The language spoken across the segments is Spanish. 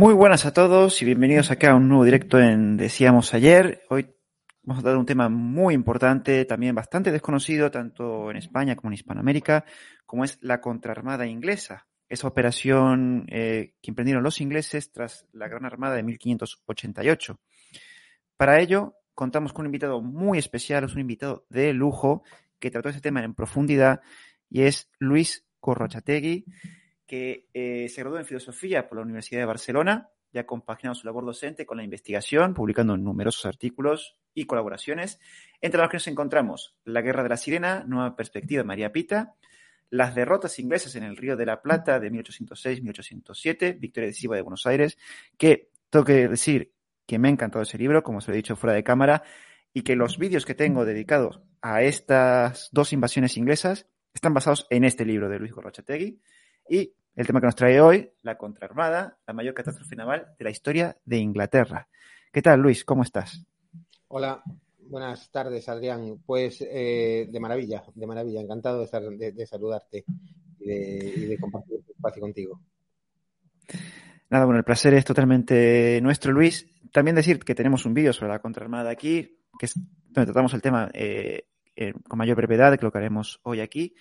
Muy buenas a todos y bienvenidos acá a un nuevo directo en Decíamos ayer. Hoy vamos a dar un tema muy importante, también bastante desconocido, tanto en España como en Hispanoamérica, como es la contraarmada inglesa. Esa operación eh, que emprendieron los ingleses tras la Gran Armada de 1588. Para ello, contamos con un invitado muy especial, es un invitado de lujo que trató ese tema en profundidad y es Luis Corrochategui que eh, se graduó en filosofía por la Universidad de Barcelona y ha compaginado su labor docente con la investigación, publicando numerosos artículos y colaboraciones, entre los que nos encontramos La Guerra de la Sirena, Nueva Perspectiva María Pita, Las derrotas inglesas en el Río de la Plata de 1806-1807, Victoria decisiva de Buenos Aires, que tengo que decir que me ha encantado ese libro, como se lo he dicho fuera de cámara, y que los vídeos que tengo dedicados a estas dos invasiones inglesas están basados en este libro de Luis Gorrochategui. Y el tema que nos trae hoy, la contraarmada, la mayor catástrofe naval de la historia de Inglaterra. ¿Qué tal, Luis? ¿Cómo estás? Hola, buenas tardes, Adrián. Pues eh, de maravilla, de maravilla. Encantado de, estar, de, saludarte y de, y de compartir este espacio contigo. Nada, bueno, el placer es totalmente nuestro, Luis. También decir que tenemos un vídeo sobre la contraarmada aquí, que es donde tratamos el tema eh, eh, con mayor brevedad, que lo que haremos hoy aquí.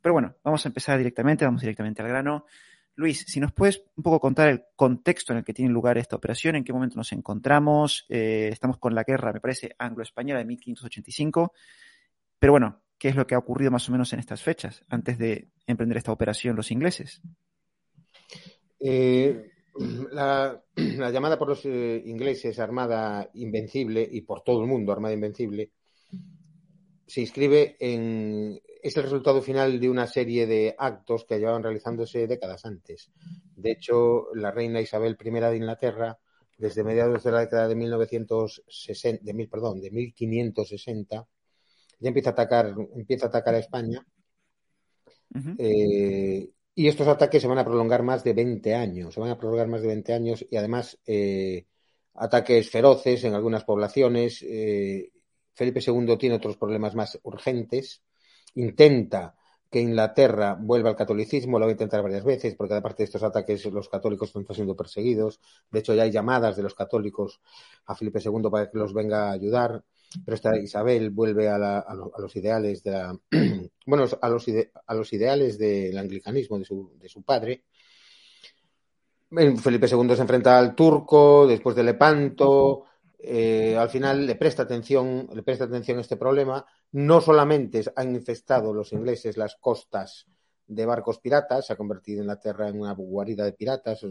Pero bueno, vamos a empezar directamente, vamos directamente al grano. Luis, si nos puedes un poco contar el contexto en el que tiene lugar esta operación, en qué momento nos encontramos, eh, estamos con la guerra, me parece, anglo-española de 1585, pero bueno, ¿qué es lo que ha ocurrido más o menos en estas fechas, antes de emprender esta operación los ingleses? Eh, la, llamada por los ingleses Armada Invencible y por todo el mundo Armada Invencible se inscribe en. Es el resultado final de una serie de actos que llevaban realizándose décadas antes. De hecho, la reina Isabel I de Inglaterra, desde mediados de la década de 1960, de mil, perdón, de 1560, ya empieza a atacar, empieza a atacar a España. Eh, y estos ataques se van a prolongar más de 20 años, se van a prolongar más de 20 años y además eh, ataques feroces en algunas poblaciones, eh, Felipe II tiene otros problemas más urgentes. Intenta que Inglaterra vuelva al catolicismo, lo va a intentar varias veces, porque aparte de estos ataques los católicos están siendo perseguidos. De hecho, ya hay llamadas de los católicos a Felipe II para que los venga a ayudar. Pero esta Isabel vuelve a, los ideales de la, bueno, a los, a los ideales del anglicanismo de su, de su padre. Felipe II se enfrenta al turco, después de Lepanto, eh, al final le presta atención, le presta atención a este problema. No solamente han infestado los ingleses las costas de barcos piratas, se ha convertido en la tierra en una guarida de piratas,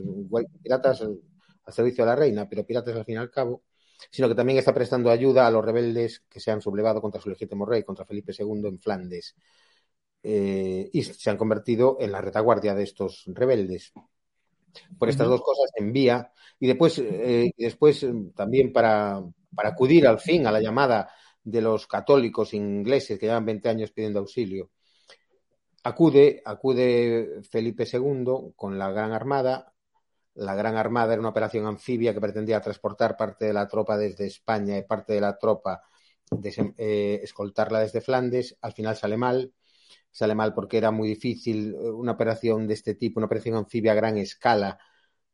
piratas al servicio de la reina, pero piratas al fin y al cabo, sino que también está prestando ayuda a los rebeldes que se han sublevado contra su legítimo rey, contra Felipe II en Flandes, eh, y se han convertido en la retaguardia de estos rebeldes. Por estas dos cosas envía y después, eh, después eh, también para, acudir al fin a la llamada de los católicos ingleses que llevan 20 años pidiendo auxilio. Acude, acude Felipe II con la Gran Armada. La Gran Armada era una operación anfibia que pretendía transportar parte de la tropa desde España y parte de la tropa eh, escoltarla desde Flandes, al final sale mal, sale mal porque era muy difícil eh, una operación de este tipo, una operación anfibia a gran escala,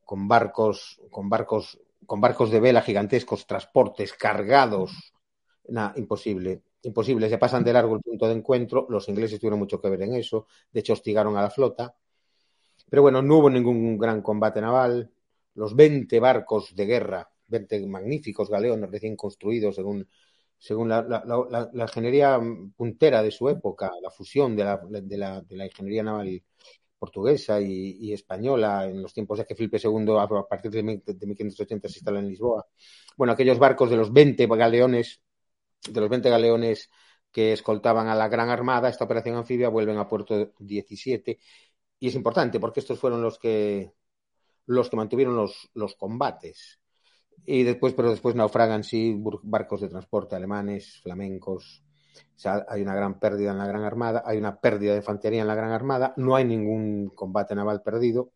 con barcos, con barcos, con barcos de vela gigantescos, transportes cargados, nada, imposible, imposible, se pasan de largo el punto de encuentro, los ingleses tuvieron mucho que ver en eso, de hecho hostigaron a la flota, pero bueno, no hubo ningún gran combate naval, los 20 barcos de guerra, 20 magníficos galeones recién construidos según según la, la, la, la, ingeniería puntera de su época, la fusión de la, de de ingeniería naval portuguesa y, española en los tiempos de que Felipe II, a partir de, de 1580, se instala en Lisboa. Bueno, aquellos barcos de los 20 galeones, de los 20 galeones que escoltaban a la Gran Armada, esta operación anfibia, vuelven a Puerto 17. Y es importante porque estos fueron los que, los que mantuvieron los, los combates. Y después, pero después naufragan, sí, barcos de transporte alemanes, flamencos. Hay una gran pérdida en la Gran Armada, hay una pérdida de infantería en la Gran Armada, no hay ningún combate naval perdido.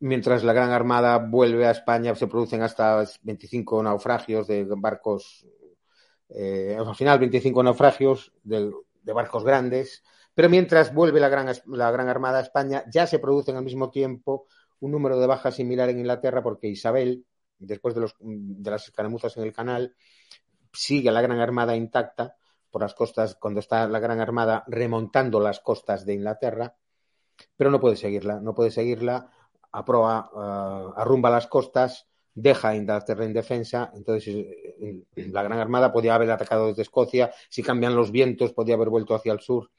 Mientras la Gran Armada vuelve a España, se producen hasta 25 naufragios de barcos, eh, al final 25 naufragios de, de, barcos grandes, pero mientras vuelve la Gran, la Gran Armada a España, ya se producen al mismo tiempo un número de bajas similar en Inglaterra porque Isabel, después de, los, de las escaramuzas en el canal, sigue la Gran Armada intacta por las costas, cuando está la Gran Armada remontando las costas de Inglaterra, pero no puede seguirla, no puede seguirla, aproa, uh, arrumba las costas, deja a Inglaterra en defensa, entonces eh, la Gran Armada podía haber atacado desde Escocia, si cambian los vientos podía haber vuelto hacia el sur.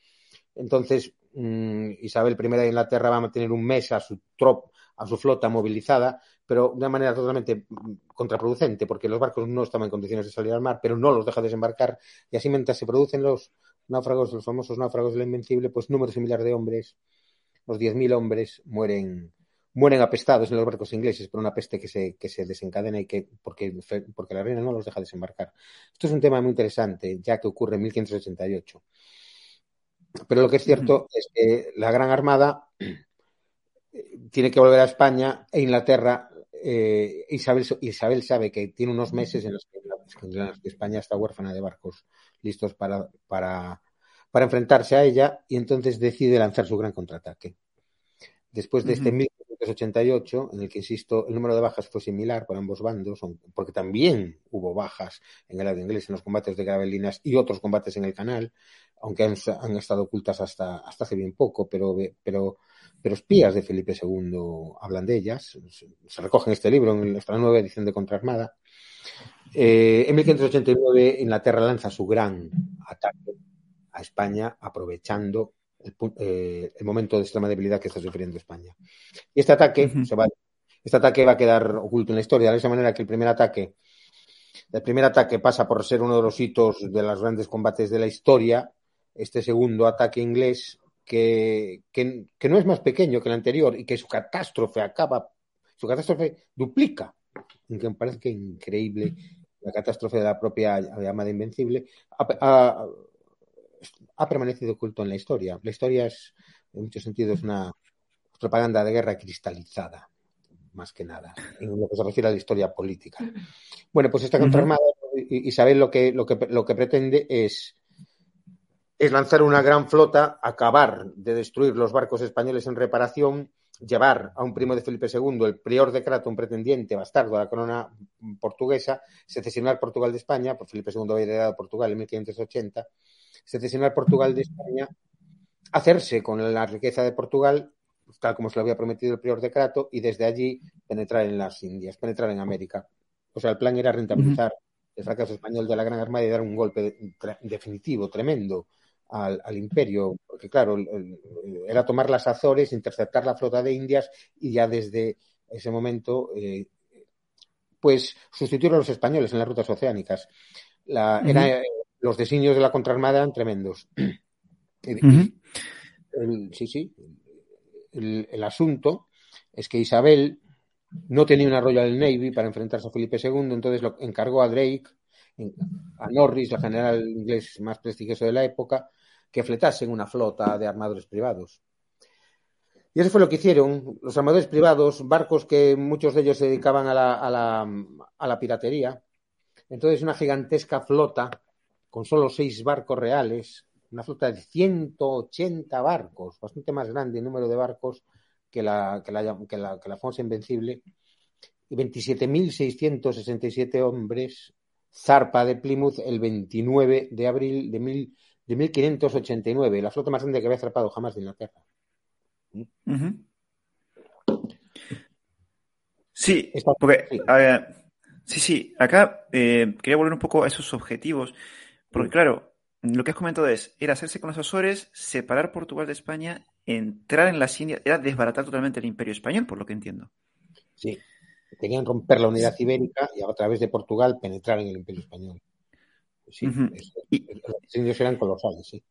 Entonces, mmm, Isabel I de Inglaterra va a mantener un mes a su trop, a su flota movilizada, pero de una manera totalmente contraproducente, porque los barcos no estaban en condiciones de salir al mar, pero no los deja desembarcar, y así mientras se producen los náufragos, los famosos náufragos de la Invencible, pues número similar de hombres, los 10.000 hombres mueren mueren apestados en los barcos ingleses por una peste que se, que se desencadena y que porque, porque la reina no los deja desembarcar. Esto es un tema muy interesante, ya que ocurre en 1588. Pero lo que es cierto es que la Gran Armada tiene que volver a España e Inglaterra, eh, Isabel, Isabel sabe que tiene unos meses en los que, en los que España está huérfana de barcos listos para, para, para, enfrentarse a ella y entonces decide lanzar su gran contraataque. Después de este uh -huh. 1588, en el que, insisto, el número de bajas fue similar para ambos bandos, porque también hubo bajas en el lado inglés en los combates de Gravelinas y otros combates en el canal, aunque han, han estado ocultas hasta, hasta hace bien poco, pero, pero pero espías de Felipe II hablan de ellas, se recoge en este libro, en nuestra nueva edición de Contraarmada. Eh, en 1589 Inglaterra lanza su gran ataque a España aprovechando el, eh, el, momento de extrema debilidad que está sufriendo España. Y este ataque, uh -huh. se va, este ataque va a quedar oculto en la historia, de esa manera que el primer ataque, el primer ataque pasa por ser uno de los hitos de los grandes combates de la historia. Este segundo ataque inglés que, que, que, no es más pequeño que el anterior y que su catástrofe acaba, su catástrofe duplica, que me parece que increíble la catástrofe de la propia llamada Invencible, ha, ha, ha, permanecido oculto en la historia. La historia es, en muchos sentidos, una propaganda de guerra cristalizada, más que nada, en lo que se refiere a la historia política. Bueno, pues esta contraarmada, uh -huh. Isabel lo que, lo, que, lo que pretende es es lanzar una gran flota, acabar de destruir los barcos españoles en reparación, llevar a un primo de Felipe II, el prior de Crato, un pretendiente bastardo a la corona portuguesa, secesionar Portugal de España, por Felipe II había heredado Portugal en 1580, secesionar Portugal de España, hacerse con la riqueza de Portugal, tal como se lo había prometido el prior de Crato, y desde allí penetrar en las Indias, penetrar en América. O sea, el plan era rentabilizar el fracaso español de la Gran Armada y dar un golpe definitivo, tremendo, al, al, imperio, porque claro, era tomar las Azores, interceptar la flota de Indias y ya desde ese momento, eh, pues sustituir a los españoles en las rutas oceánicas. La, uh -huh. era, los designios de la contraarmada eran tremendos. Uh -huh. el, sí, sí. El, el, asunto es que Isabel no tenía una Royal Navy para enfrentarse a Felipe II, entonces lo encargó a Drake, a Norris, el general inglés más prestigioso de la época, que fletasen una flota de armadores privados. Y eso fue lo que hicieron los armadores privados, barcos que muchos de ellos se dedicaban a la, a la, a la piratería. Entonces, una gigantesca flota con solo seis barcos reales, una flota de 180 barcos, bastante más grande el número de barcos que la, que la, que la, que la famosa Invencible, y 27.667 hombres, zarpa de Plymouth el 29 de abril de, de 1589, la flota más grande que había zarpado jamás de Inglaterra. Sí, porque, sí, sí, acá eh, quería volver un poco a esos objetivos, porque claro, lo que has comentado es, era hacerse con los Azores, separar Portugal de España, entrar en las Indias, era desbaratar totalmente el imperio español, por lo que entiendo. Sí, querían romper la unidad ibérica y a través de Portugal penetrar en el imperio español. Sí, los indios eran colosales, sí.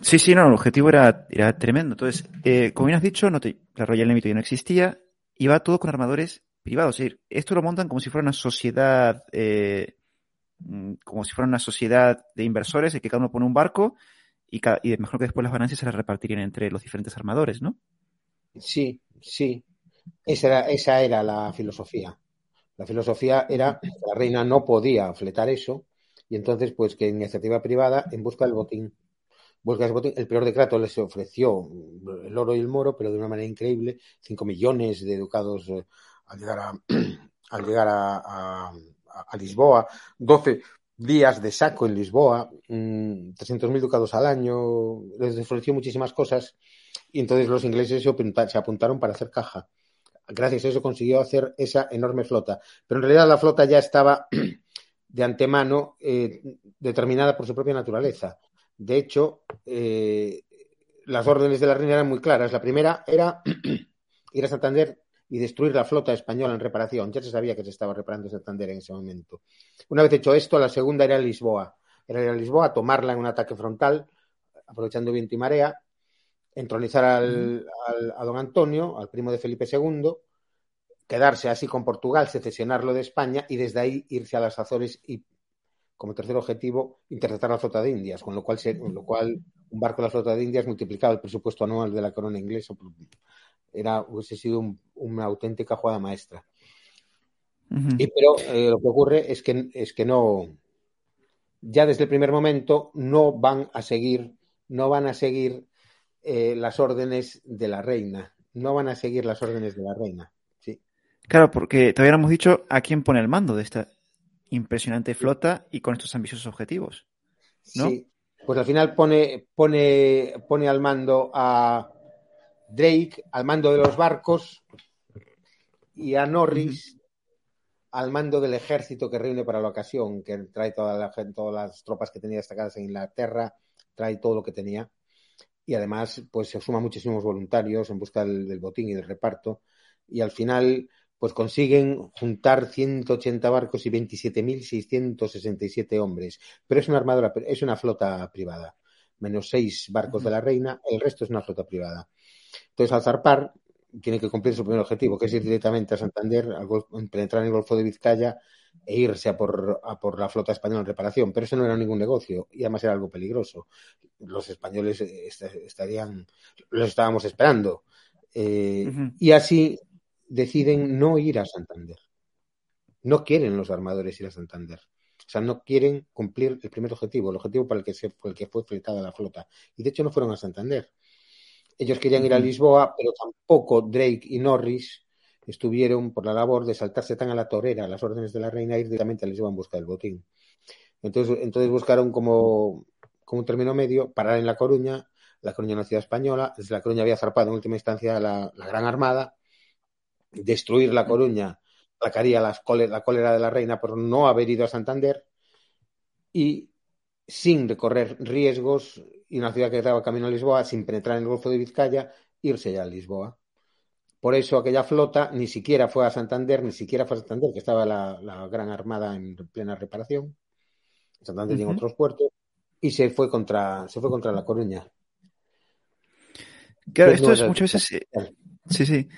Sí, sí, no, el objetivo era, era tremendo. Entonces, eh, como bien has dicho, no te, la Royal Navy ya no existía, y va todo con armadores privados. Es decir, esto lo montan como si fuera una sociedad, eh, mm, como si fuera una sociedad de inversores, en que cada uno pone un barco y, y mejor que después las ganancias se las repartirían entre los diferentes armadores, ¿no? Sí, sí. Esa era, esa era la filosofía. La filosofía era que la reina no podía fletar eso y entonces, pues que iniciativa privada en busca del botín el peor decreto les ofreció el oro y el moro, pero de una manera increíble, 5 millones de educados eh, al llegar a, al llegar a, Lisboa, 12 días de saco en Lisboa, 300.000 mm, ducados al año, les ofreció muchísimas cosas y entonces los ingleses se apuntaron para hacer caja. Gracias a eso consiguió hacer esa enorme flota. Pero en realidad la flota ya estaba de antemano eh, determinada por su propia naturaleza. De hecho, eh, las órdenes de la reina eran muy claras. La primera era ir a Santander y destruir la flota española en reparación. Ya se sabía que se estaba reparando Santander en ese momento. Una vez hecho esto, la segunda era Lisboa. Era ir a Lisboa, tomarla en un ataque frontal, aprovechando viento y marea, entronizar al, a don Antonio, al primo de Felipe II, quedarse así con Portugal, secesionarlo de España y desde ahí irse a las Azores y como tercer objetivo interceptar la flota de Indias, con lo cual, lo cual un barco de la flota de Indias multiplicaba el presupuesto anual de la corona inglesa. Era, hubiese sido una auténtica jugada maestra. y, pero eh, lo que ocurre es que, es que no, ya desde el primer momento no van a seguir, no van a seguir eh, las órdenes de la reina. No van a seguir las órdenes de la reina. Claro, porque todavía no hemos dicho a quién pone el mando de esta, impresionante flota y con estos ambiciosos objetivos. ¿no? Sí, pues al final pone, pone, pone al mando a Drake, al mando de los barcos, y a Norris al mando del ejército que reúne para la ocasión, que trae toda la, todas las tropas que tenía destacadas en Inglaterra, trae todo lo que tenía. Y además, pues se suma muchísimos voluntarios en busca del botín y del reparto. Y al final, pues consiguen juntar 180 barcos y 27.667 hombres. Pero es una armadura, es una flota privada. Menos seis barcos de la reina, el resto es una flota privada. Entonces, al zarpar, tiene que cumplir su primer objetivo, que es ir directamente a Santander, al penetrar en el Golfo de Vizcaya e irse a por, la flota española en reparación. Pero eso no era ningún negocio y además era algo peligroso. Los españoles eh, estarían, los estábamos esperando. Eh, y así deciden no ir a Santander. No quieren los armadores ir a Santander. O sea, no quieren cumplir el primer objetivo, el objetivo para el que, se, fue, el que fue fletada la flota. Y de hecho no fueron a Santander. Ellos querían ir a Lisboa, pero tampoco Drake y Norris estuvieron por la labor de saltarse tan a la torera las órdenes de la reina e ir directamente a Lisboa en busca del botín. Entonces, entonces buscaron como, como un término medio parar en La Coruña. La Coruña, una ciudad española. Desde La Coruña había zarpado en última instancia la Gran Armada destruir La Coruña sacaría la cólera de la reina por no haber ido a Santander y sin recorrer riesgos y una ciudad que estaba camino a Lisboa, sin penetrar en el Golfo de Vizcaya, irse ya a Lisboa. Por eso aquella flota ni siquiera fue a Santander, ni siquiera fue a Santander, que estaba la, Gran Armada en plena reparación. Santander tiene otros puertos y se fue contra se fue contra La Coruña. Claro, esto es muchas veces sí, sí.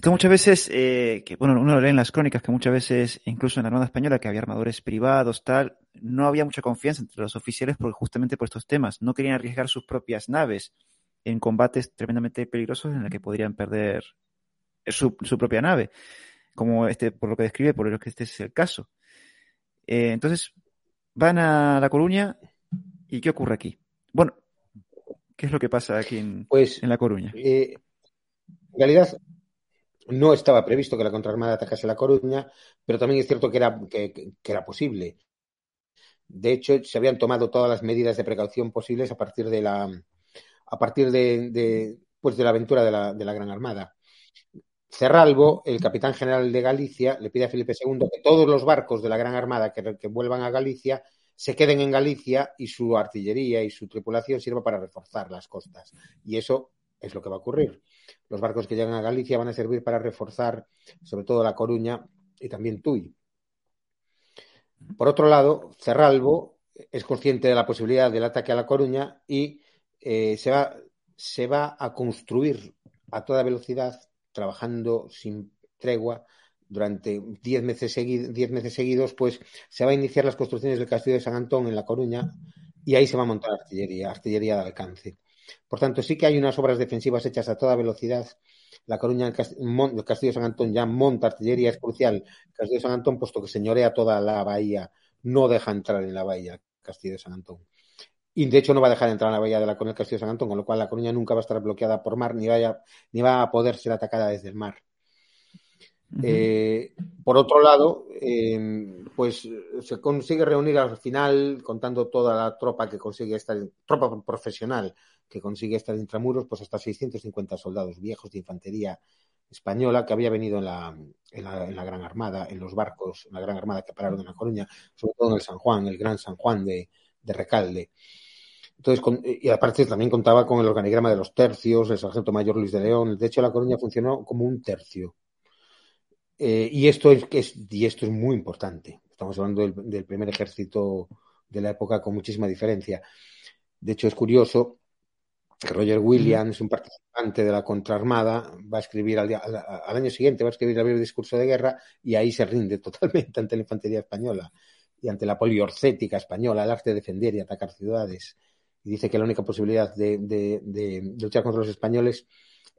Esto muchas veces, eh, que bueno, uno lo lee en las crónicas, que muchas veces, incluso en la Armada Española, que había armadores privados, tal, no había mucha confianza entre los oficiales porque justamente por estos temas. No querían arriesgar sus propias naves en combates tremendamente peligrosos en los que podrían perder su, propia nave. Como este, por lo que describe, por lo que este es el caso. Eh, entonces, van a La Coruña y ¿qué ocurre aquí? Bueno, ¿qué es lo que pasa aquí en, pues, en La Coruña? Eh, en realidad, no estaba previsto que la Contraarmada atacase La Coruña, pero también es cierto que era, que, era posible. De hecho, se habían tomado todas las medidas de precaución posibles a partir de la, a partir de, pues de la aventura de la, de la Gran Armada. Cerralbo, el capitán general de Galicia, le pide a Felipe II que todos los barcos de la Gran Armada que, que, vuelvan a Galicia se queden en Galicia y su artillería y su tripulación sirva para reforzar las costas. Y eso es lo que va a ocurrir. Los barcos que llegan a Galicia van a servir para reforzar sobre todo La Coruña y también Tui. Por otro lado, Cerralbo es consciente de la posibilidad del ataque a La Coruña y eh, se, va, a construir a toda velocidad, trabajando sin tregua durante diez meses, diez meses seguidos, pues se va a iniciar las construcciones del castillo de San Antón en La Coruña y ahí se va a montar artillería, artillería de alcance. Por tanto, sí que hay unas obras defensivas hechas a toda velocidad. La Coruña, el, el Castillo de San Antón ya monta artillería, es crucial. El Castillo de San Antón, puesto que señorea toda la bahía, no deja entrar en la bahía el Castillo de San Antón. Y de hecho no va a dejar entrar en la bahía de la Coruña el Castillo de San Antón, con lo cual la Coruña nunca va a estar bloqueada por mar, ni, vaya, ni va a poder ser atacada desde el mar. Uh -huh. eh, por otro lado, eh, pues se consigue reunir al final, contando toda la tropa que consigue estar, tropa profesional que consigue estar intramuros, pues hasta 650 soldados viejos de infantería española que había venido en la, en la, Gran Armada, en los barcos, en la Gran Armada que pararon en La Coruña, sobre todo en el San Juan, el Gran San Juan de, de Recalde. Entonces, con, y aparte también contaba con el organigrama de los tercios, el sargento mayor Luis de León. De hecho, La Coruña funcionó como un tercio. Eh, y, esto es, es, y esto es muy importante. Estamos hablando del, primer ejército de la época con muchísima diferencia. De hecho, es curioso que Roger Williams, un participante de la contraarmada, va a escribir al, al, al, año siguiente, va a escribir el discurso de guerra y ahí se rinde totalmente ante la infantería española y ante la poliorcética española, el arte de defender y atacar ciudades. Y dice que la única posibilidad de, de, de, de luchar contra los españoles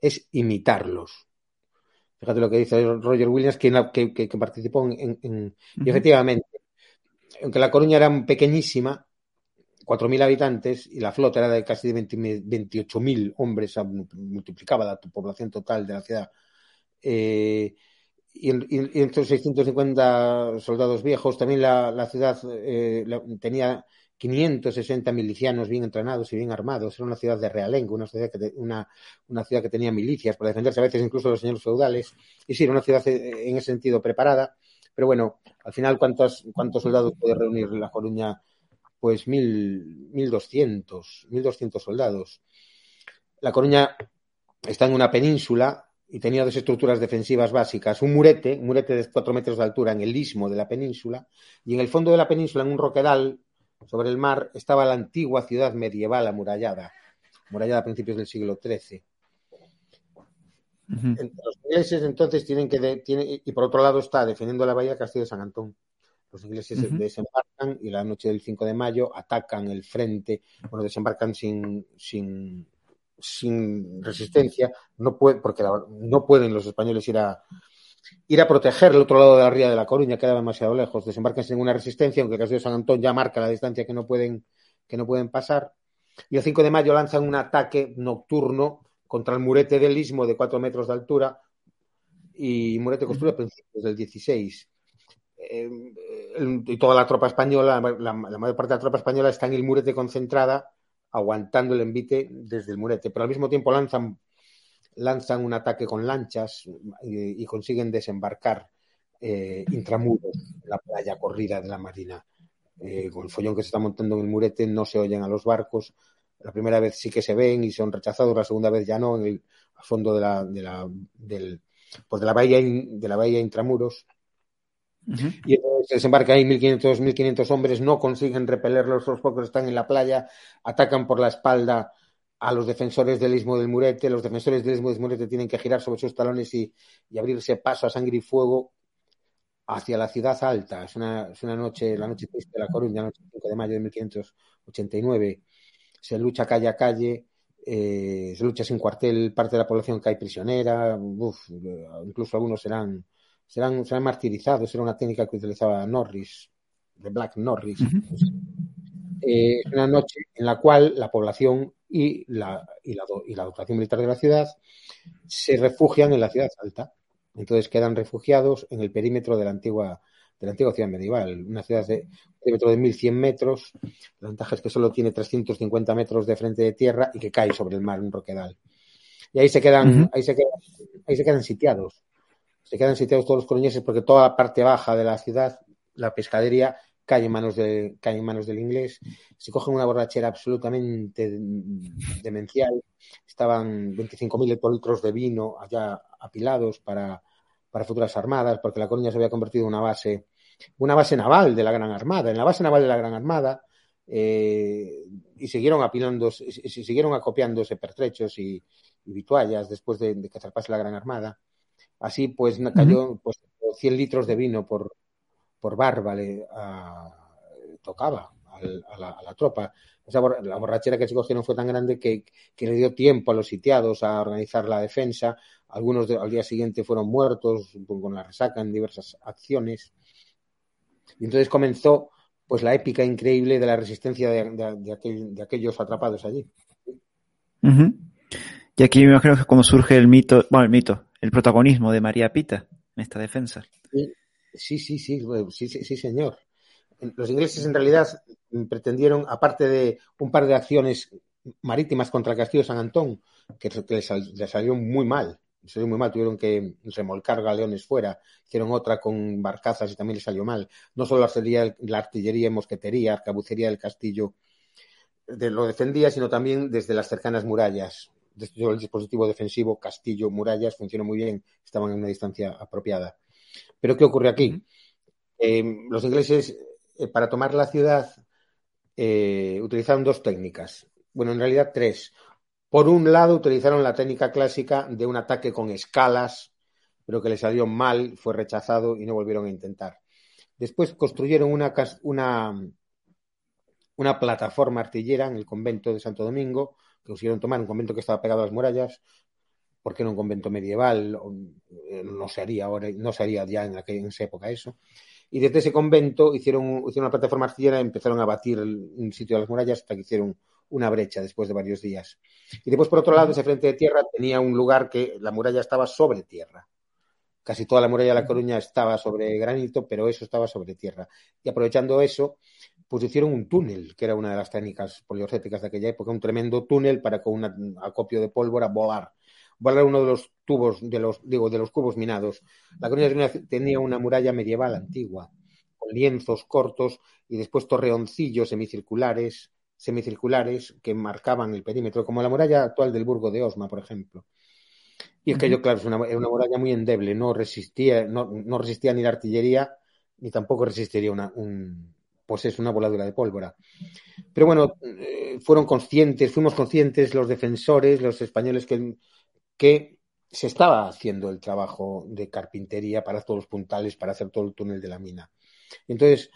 es imitarlos. Fíjate lo que dice Roger Williams, que, que, que participó en, en, en uh -huh. y efectivamente, aunque La Coruña era pequeñísima, 4.000 habitantes y la flota era de casi de 28.000 hombres, multiplicaba la población total de la ciudad. Eh, y, y, entre 650 soldados viejos, también la, ciudad eh, la, tenía 560 milicianos bien entrenados y bien armados. Era una ciudad de realengo, una ciudad, que, una, una ciudad que tenía milicias para defenderse a veces incluso de los señores feudales. Y sí, era una ciudad eh, en ese sentido preparada. Pero bueno, al final, ¿cuántos, cuántos soldados puede reunir La Coruña? Pues mil, mil doscientos, mil doscientos soldados. La Coruña está en una península y tenía dos estructuras defensivas básicas. Un murete, un murete de cuatro metros de altura en el istmo de la península, y en el fondo de la península, en un roquedal sobre el mar, estaba la antigua ciudad medieval amurallada, amurallada a principios del siglo XIII. Uh -huh. Los ingleses entonces tienen que, de, y por otro lado está defendiendo la bahía Castillo de San Antón. Los ingleses uh -huh. desembarcan y la noche del 5 de mayo atacan el frente, bueno, desembarcan sin, sin, sin resistencia, no puede, porque la, no pueden los españoles ir a, ir a proteger el otro lado de la ría de la Coruña, queda demasiado lejos, desembarcan sin ninguna resistencia, aunque el castillo de San Antón ya marca la distancia que no pueden, que no pueden pasar. Y el 5 de mayo lanzan un ataque nocturno contra el murete del istmo de 4 metros de altura y murete construido a principios del 16. Y toda la tropa española, la, mayor parte de la tropa española está en el murete concentrada, aguantando el envite desde el murete, pero al mismo tiempo lanzan lanzan un ataque con lanchas y, consiguen desembarcar eh, intramuros la playa corrida de la Marina. Eh, con el follón que se está montando en el murete no se oyen a los barcos. La primera vez sí que se ven y son rechazados, la segunda vez ya no, en el fondo de la, de la, del, pues de la bahía, de la bahía intramuros. Y se desembarca ahí 1.500, 1.500 hombres, no consiguen repelerlos, los pocos están en la playa, atacan por la espalda a los defensores del Istmo del Murete. Los defensores del Istmo del Murete tienen que girar sobre sus talones y, y, abrirse paso a sangre y fuego hacia la ciudad alta. Es una, es una noche, la noche triste de La Coruña, la noche 5 de mayo de 1589. Se lucha calle a calle, eh, se lucha sin cuartel, parte de la población cae prisionera, uf, incluso algunos serán, serán, serán martirizados. Era una técnica que utilizaba Norris de Black Norris. Eh, una noche en la cual la población y la, y, la, y la dotación militar de la ciudad se refugian en la ciudad alta. Entonces quedan refugiados en el perímetro de la antigua de la antigua ciudad medieval, una ciudad de un perímetro de 1100 metros. La ventaja es que solo tiene 350 metros de frente de tierra y que cae sobre el mar, un roquedal. Y ahí se quedan, uh -huh. ahí se quedan, ahí se quedan sitiados. Se quedan sitiados todos los colonieses porque toda la parte baja de la ciudad, la pescadería, cae en manos, de, cae en manos del inglés. Se cogen una borrachera absolutamente demencial. Estaban 25.000 hectolitros de vino allá apilados para, para futuras armadas, porque la Coruña se había convertido en una base, una base naval de la Gran Armada. En la base naval de la Gran Armada, eh, y siguieron apilando, siguieron acopiándose pertrechos y, y vituallas después de, de, que zarpase la Gran Armada. Así pues cayó uh -huh. pues, 100 litros de vino por, por barba, le, a, tocaba al, a, la, a, la, tropa. Esa, la borrachera que se cogieron fue tan grande que, que, le dio tiempo a los sitiados a organizar la defensa. Algunos de, al día siguiente fueron muertos con la resaca en diversas acciones. Y entonces comenzó pues la épica increíble de la resistencia de, de, de, aquel, de aquellos atrapados allí. Uh -huh. Y aquí me imagino que como surge el mito, bueno, el mito, el protagonismo de María Pita en esta defensa. Sí, sí, sí, sí, sí, señor. Los ingleses en realidad pretendieron, aparte de un par de acciones marítimas contra el castillo San Antón, que, les, salió muy mal, les salió muy mal, tuvieron que remolcar galeones fuera, hicieron otra con barcazas y también les salió mal. No solo la artillería, la artillería mosquetería, arcabucería del castillo de, lo defendía, sino también desde las cercanas murallas el dispositivo defensivo, castillo, murallas, funcionó muy bien, estaban en una distancia apropiada. Pero ¿qué ocurre aquí? Eh, los ingleses, eh, para tomar la ciudad, eh, utilizaron dos técnicas. Bueno, en realidad tres. Por un lado, utilizaron la técnica clásica de un ataque con escalas, pero que les salió mal, fue rechazado y no volvieron a intentar. Después construyeron una, una, una plataforma artillera en el convento de Santo Domingo, consiguieron tomar un convento que estaba pegado a las murallas, porque era un convento medieval, eh, no se haría ahora, no se ya en, aquella, en esa época eso. Y desde ese convento hicieron, una plataforma artillera y empezaron a batir un sitio de las murallas hasta que hicieron una brecha después de varios días. Y después, por otro lado, ese frente de tierra tenía un lugar que la muralla estaba sobre tierra. Casi toda la muralla de La Coruña estaba sobre granito, pero eso estaba sobre tierra. Y aprovechando eso, pues hicieron un túnel, que era una de las técnicas poliorcéticas de aquella época, un tremendo túnel para con un acopio de pólvora volar. Volar uno de los tubos, de los, digo, de los cubos minados. La Coruña tenía una muralla medieval antigua, con lienzos cortos y después torreoncillos semicirculares, semicirculares que marcaban el perímetro, como la muralla actual del Burgo de Osma, por ejemplo. Y es que yo, claro, es una, una muralla muy endeble, no resistía, no, no resistía ni la artillería, ni tampoco resistiría una, un, pues es una voladura de pólvora. Pero bueno, eh, fueron conscientes, fuimos conscientes los defensores, los españoles, que, que se estaba haciendo el trabajo de carpintería para todos los puntales, para hacer todo el túnel de la mina. Entonces,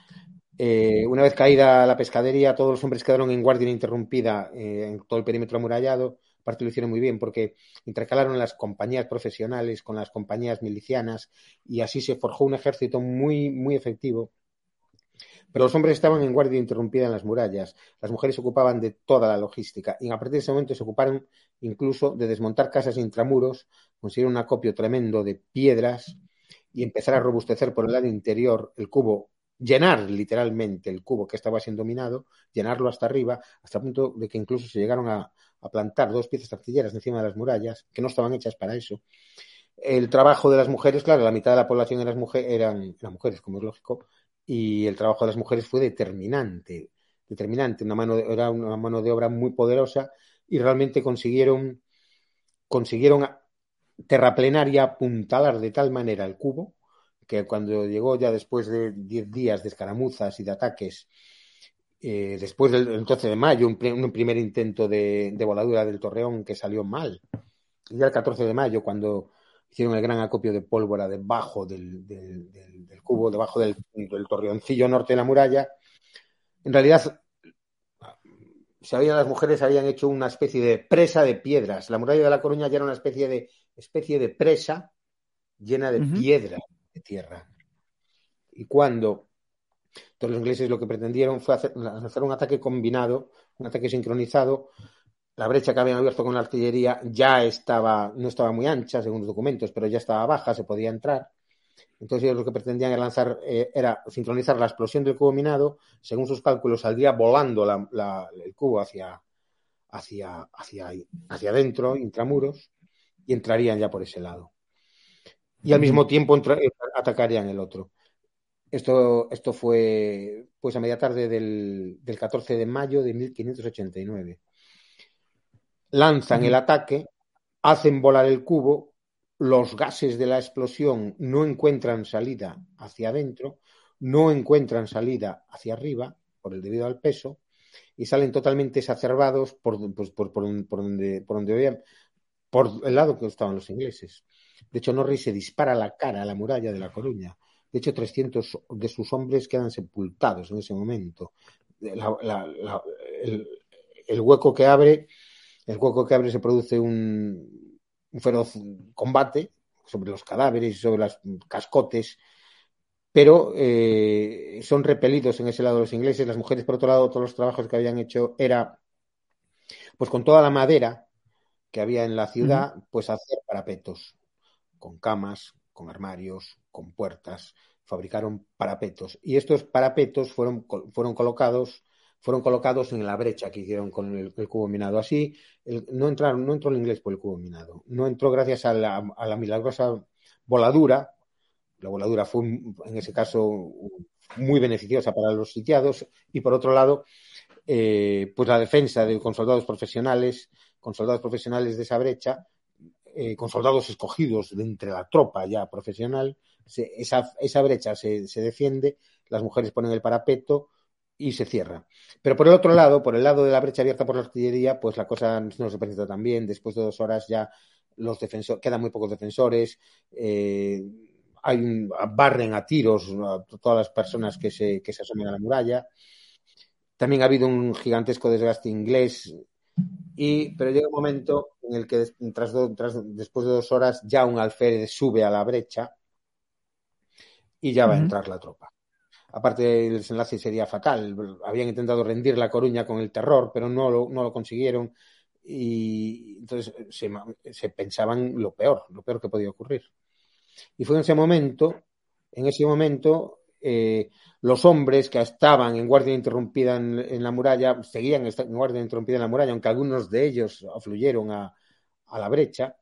eh, una vez caída la pescadería, todos los hombres quedaron en guardia ininterrumpida eh, en todo el perímetro amurallado. Aparte lo hicieron muy bien porque intercalaron las compañías profesionales con las compañías milicianas y así se forjó un ejército muy, muy efectivo pero los hombres estaban en guardia interrumpida en las murallas, las mujeres se ocupaban de toda la logística y a partir de ese momento se ocuparon incluso de desmontar casas intramuros, conseguir un acopio tremendo de piedras y empezar a robustecer por el lado interior el cubo, llenar literalmente el cubo que estaba siendo minado, llenarlo hasta arriba, hasta el punto de que incluso se llegaron a, a plantar dos piezas artilleras encima de las murallas, que no estaban hechas para eso. El trabajo de las mujeres, claro, la mitad de la población eran, mujeres, eran, eran mujeres, como es lógico, y el trabajo de las mujeres fue determinante, determinante, una mano de, era una mano de obra muy poderosa y realmente consiguieron consiguieron terraplenar y apuntalar de tal manera el cubo que cuando llegó ya después de 10 días de escaramuzas y de ataques, eh, después del el 12 de mayo, un, un primer intento de, de, voladura del Torreón que salió mal, y ya el 14 de mayo, cuando hicieron el gran acopio de pólvora debajo del, del, del, del cubo, debajo del, torreoncillo norte de la muralla. En realidad, sabían las mujeres habían hecho una especie de presa de piedras. La muralla de la Coruña ya era una especie de, especie de presa llena de uh -huh. piedra de tierra. Y cuando Entonces los ingleses lo que pretendieron fue hacer, hacer un ataque combinado, un ataque sincronizado. La brecha que habían abierto con la artillería ya estaba, no estaba muy ancha, según los documentos, pero ya estaba baja, se podía entrar. Entonces ellos lo que pretendían era lanzar, eh, era sincronizar la explosión del cubo minado. Según sus cálculos, saldría volando la, la, el cubo hacia, hacia, hacia, hacia adentro, intramuros, y entrarían ya por ese lado. Y al mismo tiempo entra, atacarían el otro. Esto, esto fue pues a media tarde del, del 14 de mayo de 1589. Lanzan el ataque, hacen volar el cubo, los gases de la explosión no encuentran salida hacia adentro, no encuentran salida hacia arriba, por el debido al peso, y salen totalmente exacerbados por, pues, por, por, por donde, por donde por el lado que estaban los ingleses. De hecho, Norris se dispara a la cara a la muralla de La Coruña. De hecho, 300 de sus hombres quedan sepultados en ese momento. La, la, la, el, el, hueco que abre, el hueco que abre se produce un, un feroz combate sobre los cadáveres, sobre los cascotes, pero eh, son repelidos en ese lado los ingleses. Las mujeres, por otro lado, todos los trabajos que habían hecho era, pues con toda la madera que había en la ciudad, uh -huh. pues hacer parapetos, con camas, con armarios, con puertas, fabricaron parapetos. Y estos parapetos fueron, fueron colocados fueron colocados en la brecha que hicieron con el, cubo minado. Así, no, entraron, no entró el inglés por el cubo minado, no entró gracias a la, a la milagrosa voladura. La voladura fue, en ese caso, muy beneficiosa para los sitiados. Y por otro lado, eh, pues la defensa de, con soldados profesionales, con soldados profesionales de esa brecha, eh, con soldados escogidos de entre la tropa ya profesional, se, esa, esa brecha se, se defiende, las mujeres ponen el parapeto, y se cierra. Pero por el otro lado, por el lado de la brecha abierta por la artillería, pues la cosa no se presenta tan bien. Después de dos horas ya los defensores, quedan muy pocos defensores, eh, hay un, barren a tiros a todas las personas que se, que se asomen a la muralla. También ha habido un gigantesco desgaste inglés. Y, pero llega un momento en el que tras, tras, después de dos horas ya un alférez sube a la brecha y ya va uh -huh. a entrar la tropa aparte el desenlace sería fatal. Habían intentado rendir La Coruña con el terror, pero no lo, no lo consiguieron y entonces se, se, pensaban lo peor, lo peor que podía ocurrir. Y fue en ese momento, en ese momento, eh, los hombres que estaban en guardia interrumpida en, la muralla seguían en guardia interrumpida en la muralla, aunque algunos de ellos afluyeron a, a la brecha.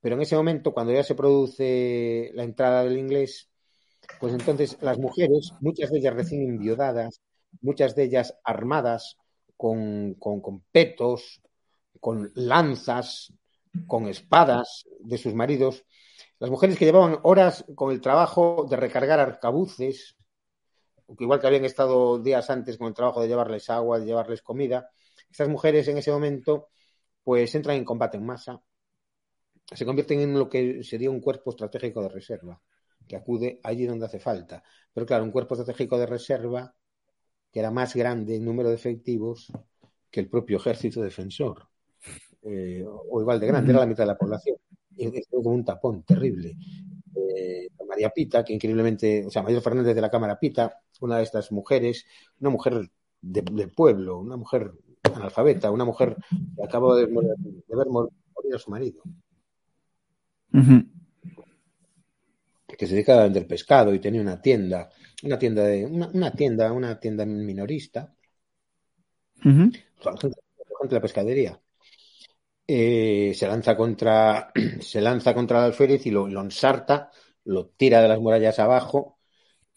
Pero en ese momento, cuando ya se produce la entrada del inglés, pues entonces las mujeres, muchas de ellas recién enviudadas, muchas de ellas armadas con, con, petos, con lanzas, con espadas de sus maridos, las mujeres que llevaban horas con el trabajo de recargar arcabuces, igual que habían estado días antes con el trabajo de llevarles agua, de llevarles comida, estas mujeres en ese momento pues entran en combate en masa, se convierten en lo que sería un cuerpo estratégico de reserva que acude allí donde hace falta. Pero claro, un cuerpo estratégico de reserva que era más grande en número de efectivos que el propio ejército defensor, eh, o igual de grande, era la mitad de la población. Y como un tapón terrible. Eh, María Pita, que increíblemente, o sea, Mayor Fernández de la Cámara Pita, una de estas mujeres, una mujer de, del pueblo, una mujer analfabeta, una mujer que acabó de, ver morir a su marido. Uh que se dedicaba a vender pescado y tenía una tienda, una tienda de, una, una tienda, una tienda minorista, uh -huh. gente, de la pescadería. Eh, se lanza contra, se lanza contra el alférez y lo, lo ensarta, lo tira de las murallas abajo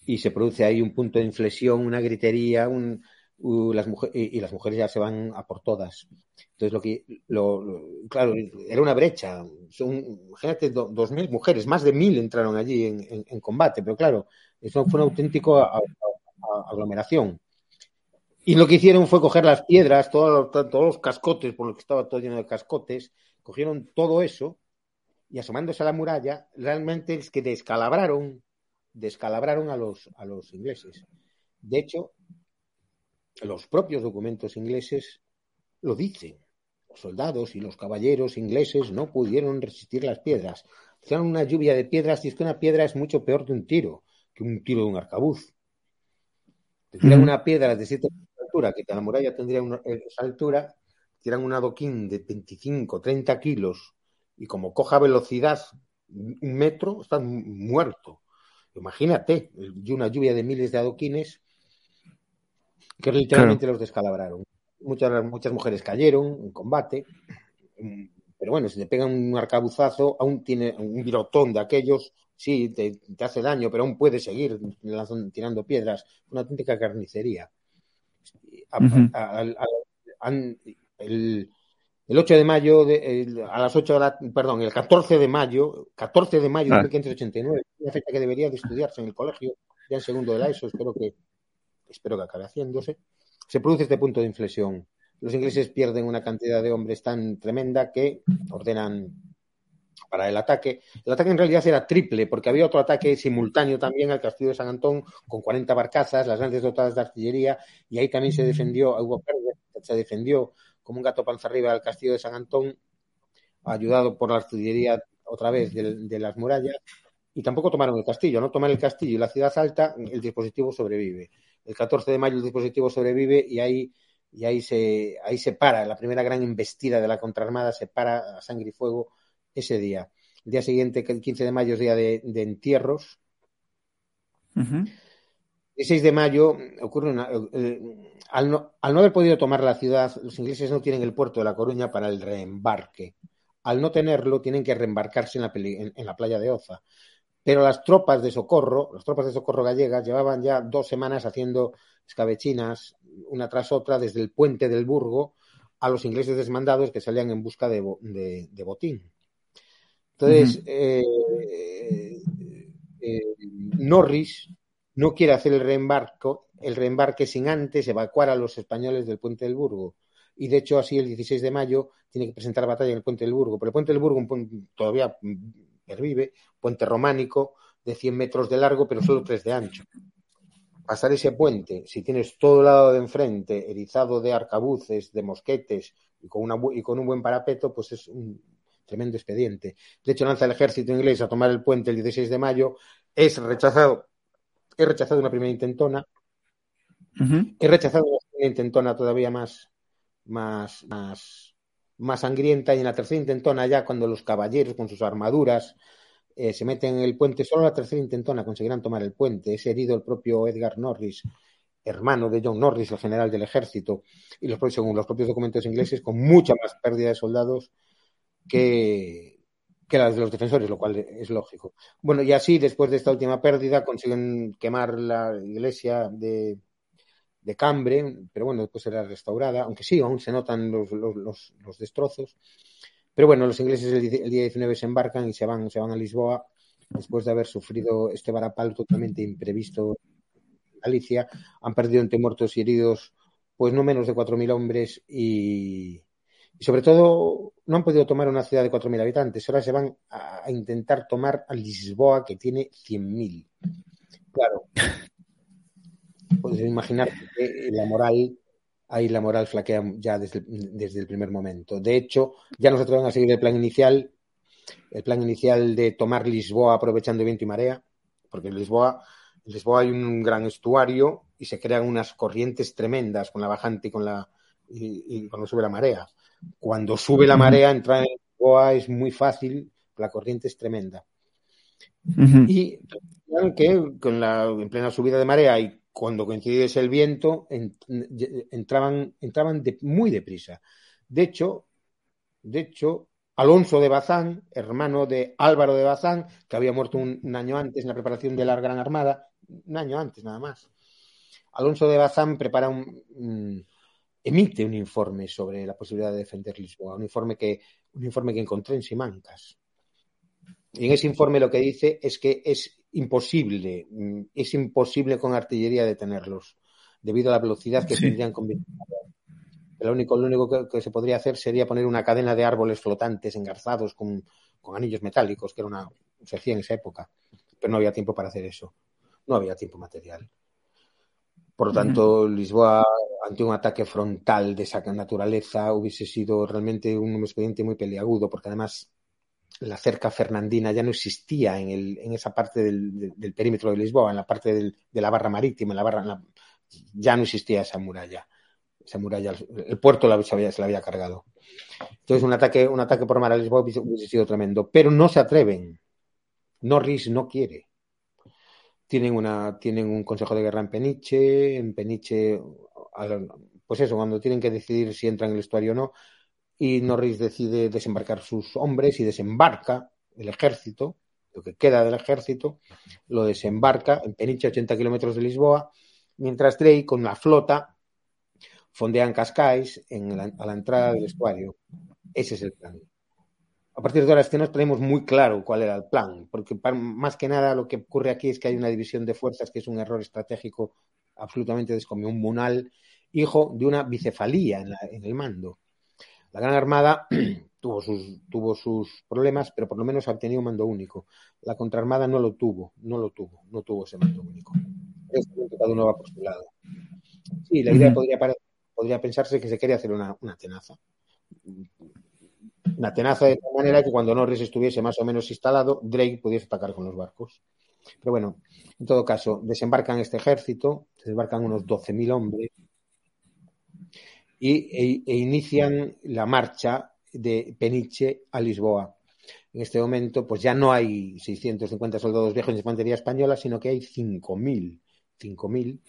y se produce ahí un punto de inflexión, una gritería, un, las mujeres, y, y, las mujeres ya se van a por todas. Entonces, lo que, lo, lo, claro, era una brecha. Son, imagínate, do, dos mil mujeres, más de mil entraron allí en, en, en combate, pero claro, eso fue un auténtico a, a, a aglomeración. Y lo que hicieron fue coger las piedras, todos, todos los cascotes, por lo que estaba todo lleno de cascotes, cogieron todo eso y asomándose a la muralla, realmente es que descalabraron, descalabraron a los, a los ingleses. De hecho, los propios documentos ingleses lo dicen. Los soldados y los caballeros ingleses no pudieron resistir las piedras. Hicieron una lluvia de piedras y es que una piedra es mucho peor que un tiro, que un tiro de un arcabuz. Te tiran una piedra de 7 metros de altura, que la muralla tendría una, esa altura, tiran un adoquín de 25, 30 kilos, y como coja velocidad un metro, estás muerto. Imagínate, y una lluvia de miles de adoquines que literalmente los descalabraron. Muchas, muchas mujeres cayeron en combate, pero bueno, si te pegan un arcabuzazo, aún tiene un virotón de aquellos, sí, te, hace daño, pero aún puede seguir tirando piedras. Una auténtica carnicería. el, 8 de mayo, a las 8 de la, perdón, el 14 de mayo, 14 de mayo de 1589, una fecha que debería de estudiarse en el colegio, ya en segundo de la ESO, espero que, espero que acabe haciéndose, se produce este punto de inflexión. Los ingleses pierden una cantidad de hombres tan tremenda que ordenan para el ataque. El ataque en realidad era triple, porque había otro ataque simultáneo también al castillo de San Antón con 40 barcazas, las grandes dotadas de artillería, y ahí también se defendió, hubo se defendió como un gato panza arriba al castillo de San Antón, ayudado por la artillería otra vez de, las murallas, y tampoco tomaron el castillo, no toman el castillo y la ciudad alta, el dispositivo sobrevive. El 14 de mayo el dispositivo sobrevive y ahí, y ahí, se, ahí se para, la primera gran investida de la contraarmada se para a sangre y fuego ese día. El día siguiente, el 15 de mayo, es día de, entierros. El 6 de mayo ocurre una, eh, al, no, al, no, haber podido tomar la ciudad, los ingleses no tienen el puerto de La Coruña para el reembarque. Al no tenerlo, tienen que reembarcarse en la, en la playa de Oza. Pero las tropas de socorro, las tropas de socorro gallegas, llevaban ya dos semanas haciendo escabechinas una tras otra desde el puente del Burgo a los ingleses desmandados que salían en busca de, botín. Entonces, eh, eh, Norris no quiere hacer el reembarco, el reembarque sin antes evacuar a los españoles del puente del Burgo. Y de hecho, así el 16 de mayo tiene que presentar batalla en el puente del Burgo. Pero el puente del Burgo todavía pervive, puente románico de 100 metros de largo, pero solo 3 de ancho. Pasar ese puente, si tienes todo el lado de enfrente erizado de arcabuces, de mosquetes y con, una, y con un buen parapeto, pues es un tremendo expediente. De hecho, lanza el ejército inglés a tomar el puente el 16 de mayo, es rechazado, es rechazado una primera intentona, es rechazado una intentona todavía más, más, más, más sangrienta y en la tercera intentona ya cuando los caballeros con sus armaduras eh, se meten en el puente, solo la tercera intentona conseguirán tomar el puente. Es herido el propio Edgar Norris, hermano de John Norris, el general del ejército, y los, según los propios documentos ingleses, con mucha más pérdida de soldados que, que las de los defensores, lo cual es lógico. Bueno, y así, después de esta última pérdida, consiguen quemar la iglesia de, de Cambre, pero bueno, después será restaurada, aunque sí, aún se notan los, los, los, destrozos. Pero bueno, los ingleses el, día 19 se embarcan y se van, se van a Lisboa después de haber sufrido este varapalo totalmente imprevisto en Galicia. Han perdido entre muertos y heridos pues no menos de 4.000 hombres y, y, sobre todo no han podido tomar una ciudad de 4.000 habitantes. Ahora se van a intentar tomar a Lisboa, que tiene 100.000. Claro, puedes imaginar que la moral, ahí la moral flaquea ya desde, desde el primer momento. De hecho, ya no se atreven a seguir el plan inicial, el plan inicial de tomar Lisboa aprovechando viento y marea, porque en Lisboa, en Lisboa hay un gran estuario y se crean unas corrientes tremendas con la bajante y con la y, cuando sube la marea. Cuando sube la marea, entrar en Lisboa es muy fácil, la corriente es tremenda. Y que con la en plena subida de marea y cuando coincidiese el viento, entraban, entraban muy deprisa. De hecho, de hecho, Alonso de Bazán, hermano de Álvaro de Bazán, que había muerto un, año antes en la preparación de la Gran Armada, un año antes nada más. Alonso de Bazán prepara un, emite un informe sobre la posibilidad de defender Lisboa, un informe que, un informe que encontré en Simancas. Y en ese informe lo que dice es que es imposible, mm, es imposible con artillería detenerlos, debido a la velocidad que tendrían con lo único, lo único que, se podría hacer sería poner una cadena de árboles flotantes engarzados con, anillos metálicos, que era una, se hacía en esa época, pero no había tiempo para hacer eso, no había tiempo material. Por lo tanto, Lisboa, ante un ataque frontal de esa naturaleza, hubiese sido realmente un expediente muy peliagudo, porque además la cerca fernandina ya no existía en, el, en esa parte del, perímetro de Lisboa, en la parte de la barra marítima, en la barra ya no existía esa muralla. Esa muralla, el puerto se la había cargado. Entonces, un ataque, un ataque por mar a Lisboa hubiese sido tremendo. Pero no se atreven. Norris no quiere. Tienen, una, tienen un consejo de guerra en Peniche. En Peniche, pues eso, cuando tienen que decidir si entran en el estuario o no. Y Norris decide desembarcar sus hombres y desembarca el ejército, lo que queda del ejército, lo desembarca en Peniche, 80 kilómetros de Lisboa, mientras Drake, con la flota, fondean Cascais en a la entrada del estuario. Ese es el plan. A partir de ahora es que no tenemos muy claro cuál era el plan, porque más que nada lo que ocurre aquí es que hay una división de fuerzas que es un error estratégico absolutamente descomunal, hijo de una bicefalía en, en el mando. La Gran Armada tuvo sus, tuvo sus problemas, pero por lo menos ha tenido un mando único. La Contraarmada no lo tuvo, no lo tuvo, no tuvo ese mando único. Cada uno va por su lado. Sí, la idea podría, podría pensarse que se quería hacer una, una tenaza una tenaza de tal manera que cuando Norris estuviese más o menos instalado, Drake pudiese atacar con los barcos. Pero bueno, en todo caso, desembarcan este ejército, desembarcan unos 12.000 hombres y, e, e, inician la marcha de Peniche a Lisboa. En este momento, pues ya no hay 650 soldados viejos de infantería española, sino que hay 5.000, 5.000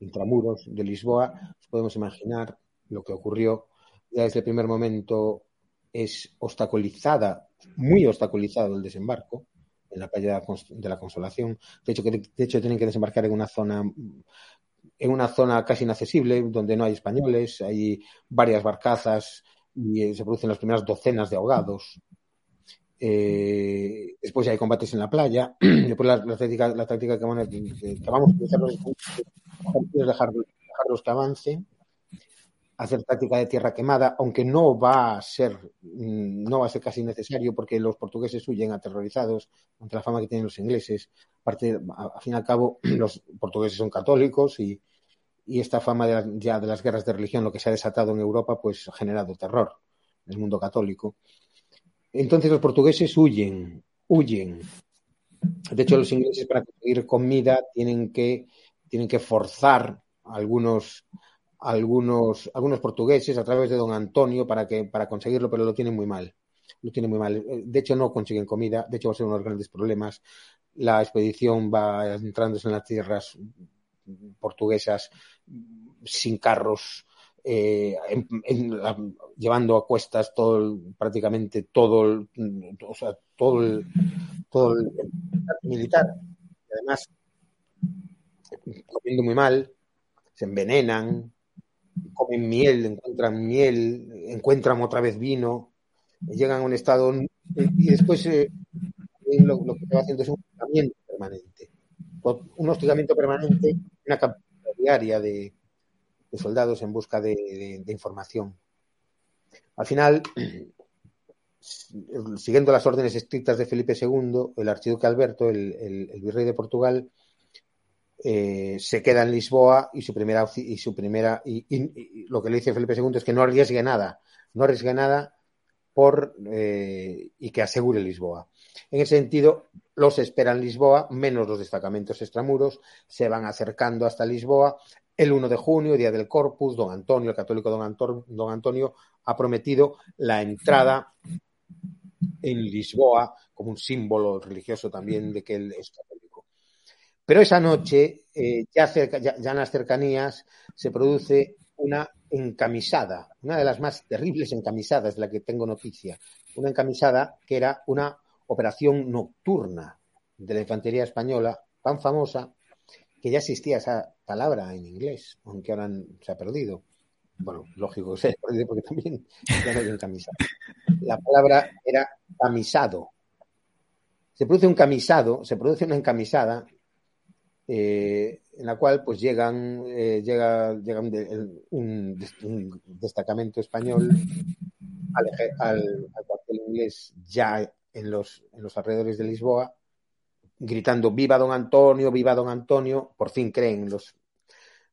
intramuros de Lisboa. podemos imaginar lo que ocurrió desde el primer momento es obstaculizada, muy obstaculizado el desembarco en la playa de la Consolación. De hecho, que, de hecho tienen que desembarcar en una zona en una zona casi inaccesible, donde no hay españoles, hay varias barcazas y se producen las primeras docenas de ahogados. Eh, después hay combates en la playa. Después la, táctica, la táctica que, vamos a utilizar es dejarlos que avancen hacer táctica de tierra quemada, aunque no va a ser, mm, no va a ser casi necesario porque los portugueses huyen aterrorizados ante la fama que tienen los ingleses. Aparte, a, fin y al cabo, los portugueses son católicos y, esta fama de, ya de las guerras de religión, lo que se ha desatado en Europa, pues ha generado terror en el mundo católico. Entonces los portugueses huyen, huyen. De hecho, los ingleses para conseguir comida tienen que, tienen que forzar algunos algunos, algunos portugueses a través de don Antonio para, que, para conseguirlo, pero lo tienen muy mal. Lo tienen muy mal. De hecho, no consiguen comida. De hecho, va a ser unos grandes problemas. La expedición va entrándose en las tierras portuguesas sin carros, eh, llevando a cuestas todo prácticamente todo el, o sea, todo el, todo el militar. Y además, comiendo muy mal, se envenenan, comen miel, encuentran miel, encuentran otra vez vino, llegan a un estado y después eh, lo, que se va haciendo es un hostigamiento permanente. Un hostigamiento permanente, una campaña diaria de, soldados en busca de, información. Al final, siguiendo las órdenes estrictas de Felipe II, el archiduque Alberto, el virrey de Portugal, eh, se queda en Lisboa y su primera y su primera y, lo que le dice Felipe II es que no arriesgue nada, no arriesgue nada por eh, y que asegure Lisboa. En ese sentido, los esperan Lisboa, menos los destacamentos extramuros, se van acercando hasta Lisboa. El 1 de junio, día del Corpus, don Antonio, el católico don, don Antonio, ha prometido la entrada en Lisboa como un símbolo religioso también de que él es pero esa noche, eh, ya, en las cercanías, se produce una encamisada, una de las más terribles encamisadas de la que tengo noticia. Una encamisada que era una operación nocturna de la infantería española, tan famosa que ya existía esa palabra en inglés, aunque ahora se ha perdido. Bueno, lógico que se haya perdido porque también ya no hay encamisada. La palabra era camisado. Se produce un camisado, se produce una encamisada eh, en la cual pues llegan eh, llega, llega un, destacamento español al, cuartel inglés ya en los, en los alrededores de Lisboa gritando viva don Antonio, viva don Antonio, por fin creen los,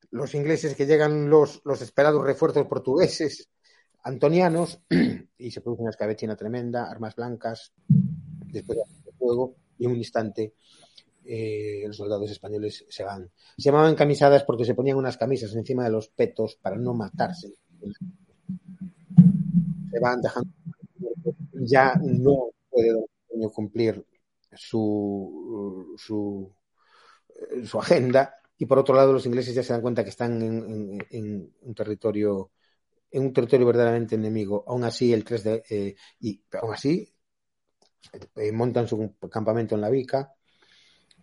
los ingleses que llegan los, los esperados refuerzos portugueses antonianos y se produce una escabechina tremenda, armas blancas, después de fuego y en un instante eh, los soldados españoles se van. Se llamaban camisadas porque se ponían unas camisas encima de los petos para no matarse. Se van dejando. Ya no puede cumplir su, su, su agenda y por otro lado los ingleses ya se dan cuenta que están en, un territorio en un territorio verdaderamente enemigo. Aún así, el 3 de, eh, y aún así eh, montan su campamento en la Vica,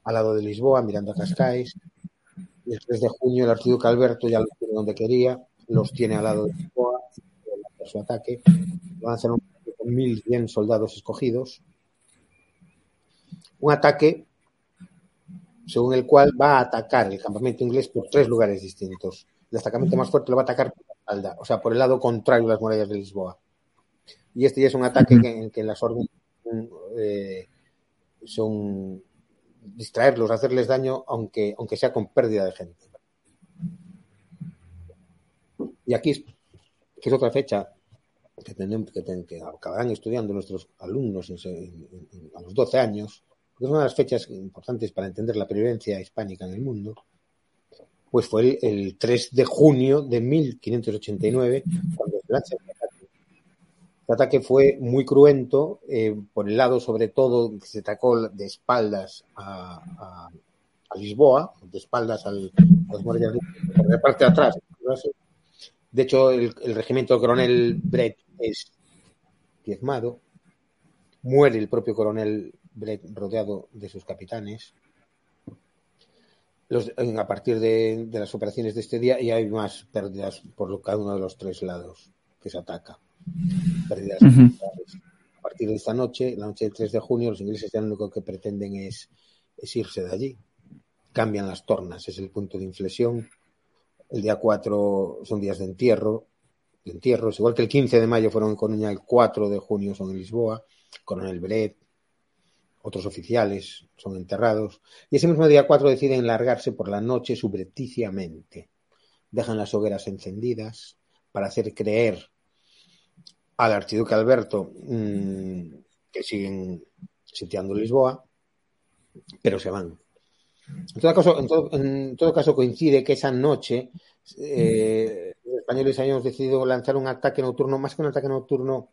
al lado de Lisboa, mirando a Cascais. El 3 de junio el archiduque Alberto ya lo tiene donde quería, los tiene al lado de Lisboa, su ataque. Lanzan un ataque con 1.100 soldados escogidos. Un ataque según el cual va a atacar el campamento inglés por tres lugares distintos. El destacamento más fuerte lo va a atacar por la espalda, o sea, por el lado contrario a las murallas de Lisboa. Y este ya es un ataque que, en que las órdenes eh, son distraerlos, hacerles daño, aunque, aunque sea con pérdida de gente. Y aquí, que es otra fecha que, tenemos, que, que acabarán estudiando nuestros alumnos en, a los 12 años, que es una de las fechas importantes para entender la previvencia hispánica en el mundo, pues fue el, el 3 de junio de 1589, cuando se lanza el El ataque fue muy cruento, eh, por el lado sobre todo que se atacó de espaldas a, Lisboa, de espaldas al, a los murallas por la parte de atrás. De hecho, el, el regimiento coronel Brett es diezmado, muere el propio coronel Brett rodeado de sus capitanes. A partir de, de, las operaciones de este día y hay más pérdidas por cada uno de los tres lados que se ataca. Pérdidas uh -huh. A partir de esta noche, la noche del 3 de junio, los ingleses ya lo único que pretenden es, es irse de allí. Cambian las tornas, es el punto de inflexión. El día 4 son días de entierro, de entierros, igual que el 15 de mayo fueron en Coruña, el 4 de junio son en Lisboa, Coronel Brett, otros oficiales son enterrados, y ese mismo día 4 deciden largarse por la noche subrepticiamente. Dejan las hogueras encendidas para hacer creer al archiduque Alberto mmm, que siguen sitiando Lisboa, pero se van. En todo caso, en todo, en todo caso coincide que esa noche eh, los españoles habíamos decidido lanzar un ataque nocturno, más que un ataque nocturno,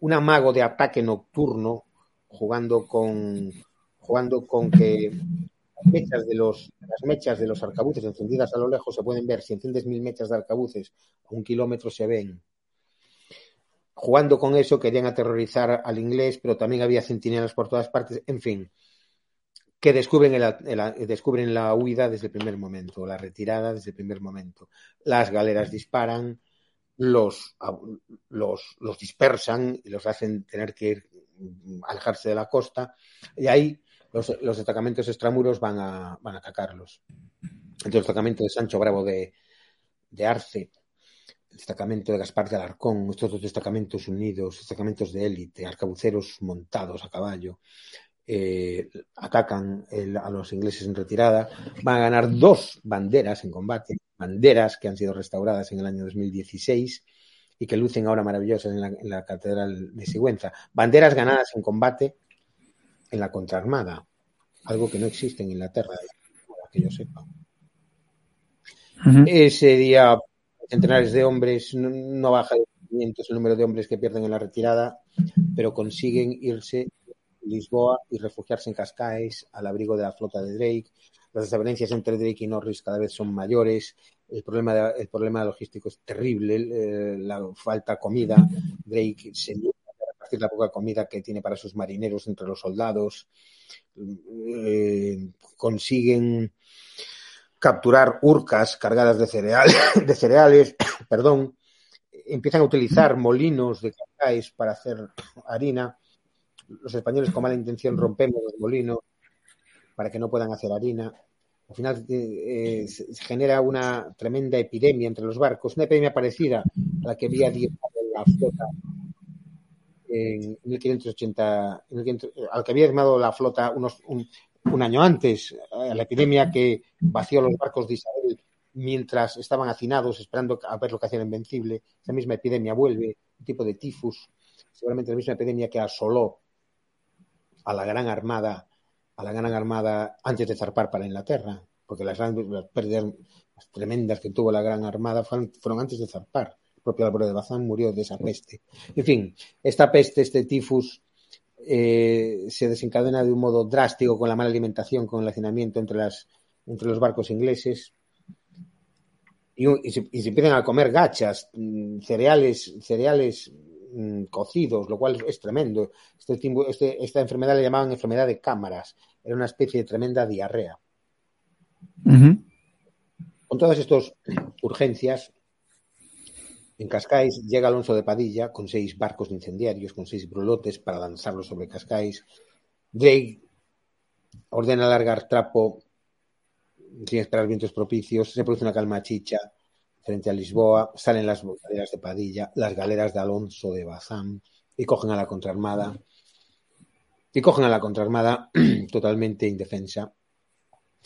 un amago de ataque nocturno jugando con jugando con que las mechas de los las mechas de los arcabuces encendidas a lo lejos se pueden ver si enciendes mil mechas de arcabuces a un kilómetro se ven jugando con eso querían aterrorizar al inglés pero también había centinelas por todas partes. En fin que descubren, el, el, descubren la huida desde el primer momento la retirada desde el primer momento. Las galeras disparan los, los, los dispersan y los hacen tener que ir alejarse de la costa. Y ahí los, los destacamentos extramuros van a, van atacarlos. El destacamento de Sancho Bravo de, de Arce, destacamento de Gaspar de Alarcón, estos dos destacamentos unidos, destacamentos de élite, arcabuceros montados a caballo, eh, atacan el, a los ingleses en retirada, van a ganar dos banderas en combate, banderas que han sido restauradas en el año 2016 y que lucen ahora maravillosas en la, en la Catedral de Sigüenza. Banderas ganadas en combate en la contraarmada, algo que no existe en Inglaterra, que yo sepa. Uh -huh. Ese día, centenares de hombres, no, baja de 500 el número de hombres que pierden en la retirada, pero consiguen irse a Lisboa y refugiarse en Cascais al abrigo de la flota de Drake. Las desavenencias entre Drake y Norris cada vez son mayores. El problema, de, el problema logístico es terrible, eh, la falta comida, Drake se la poca comida que tiene para sus marineros entre los soldados, eh, consiguen capturar urcas cargadas de, cereal, de cereales, perdón, empiezan a utilizar molinos de cacáis para hacer harina, los españoles con mala intención rompemos los molinos para que no puedan hacer harina, al final eh, se genera una tremenda epidemia entre los barcos, una epidemia parecida a la que había diezmado la flota en 1580, en 1500, al que había diezmado la flota unos, un, un, año antes, a la epidemia que vació los barcos de Isabel mientras estaban hacinados esperando a ver lo que hacían invencible. Esa misma epidemia vuelve, un tipo de tifus, seguramente la misma epidemia que asoló a la gran armada a la Gran Armada antes de zarpar para Inglaterra, porque las, las pérdidas las tremendas que tuvo la Gran Armada fueron, fueron antes de zarpar. El propio Álvaro de Bazán murió de esa peste. En fin, esta peste, este tifus, eh, se desencadena de un modo drástico con la mala alimentación, con el hacinamiento entre, las, entre los barcos ingleses. Y, y, se, y, se, empiezan a comer gachas, mm, cereales, cereales mmm, cocidos, lo cual es tremendo. Este, este, esta enfermedad le llamaban enfermedad de cámaras. Era una especie de tremenda diarrea. Uh -huh. Con todas estas urgencias, en Cascais llega Alonso de Padilla con seis barcos incendiarios, con seis brulotes para lanzarlos sobre Cascais. Drake ordena largar trapo sin esperar vientos propicios. Se produce una calma chicha frente a Lisboa. Salen las galeras de Padilla, las galeras de Alonso de Bazán y cogen a la contraarmada. Y cogen a la contraarmada totalmente indefensa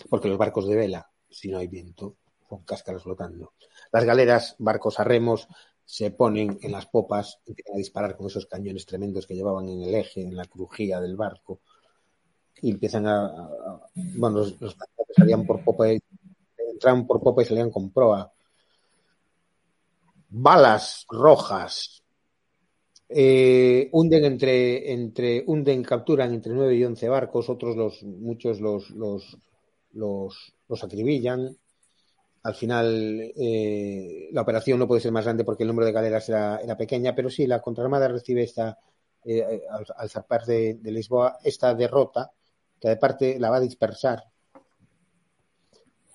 porque los barcos de vela, si no hay viento, con cáscaras flotando. Las galeras, barcos a remos, se ponen en las popas, empiezan a disparar con esos cañones tremendos que llevaban en el eje, en la crujía del barco, y empiezan a. bueno, los, los salían por popa, y, entraban por popa y salían con proa. Balas rojas. Eh, hunden entre, entre, hunden, capturan entre 9 y 11 barcos, otros los, muchos los, los, los, los acribillan, al final eh, la operación no puede ser más grande porque el número de galeras era, era pequeña, pero sí, la contraarmada recibe esta, eh, al, al, zarpar de, de, Lisboa, esta derrota, que de parte la va a dispersar.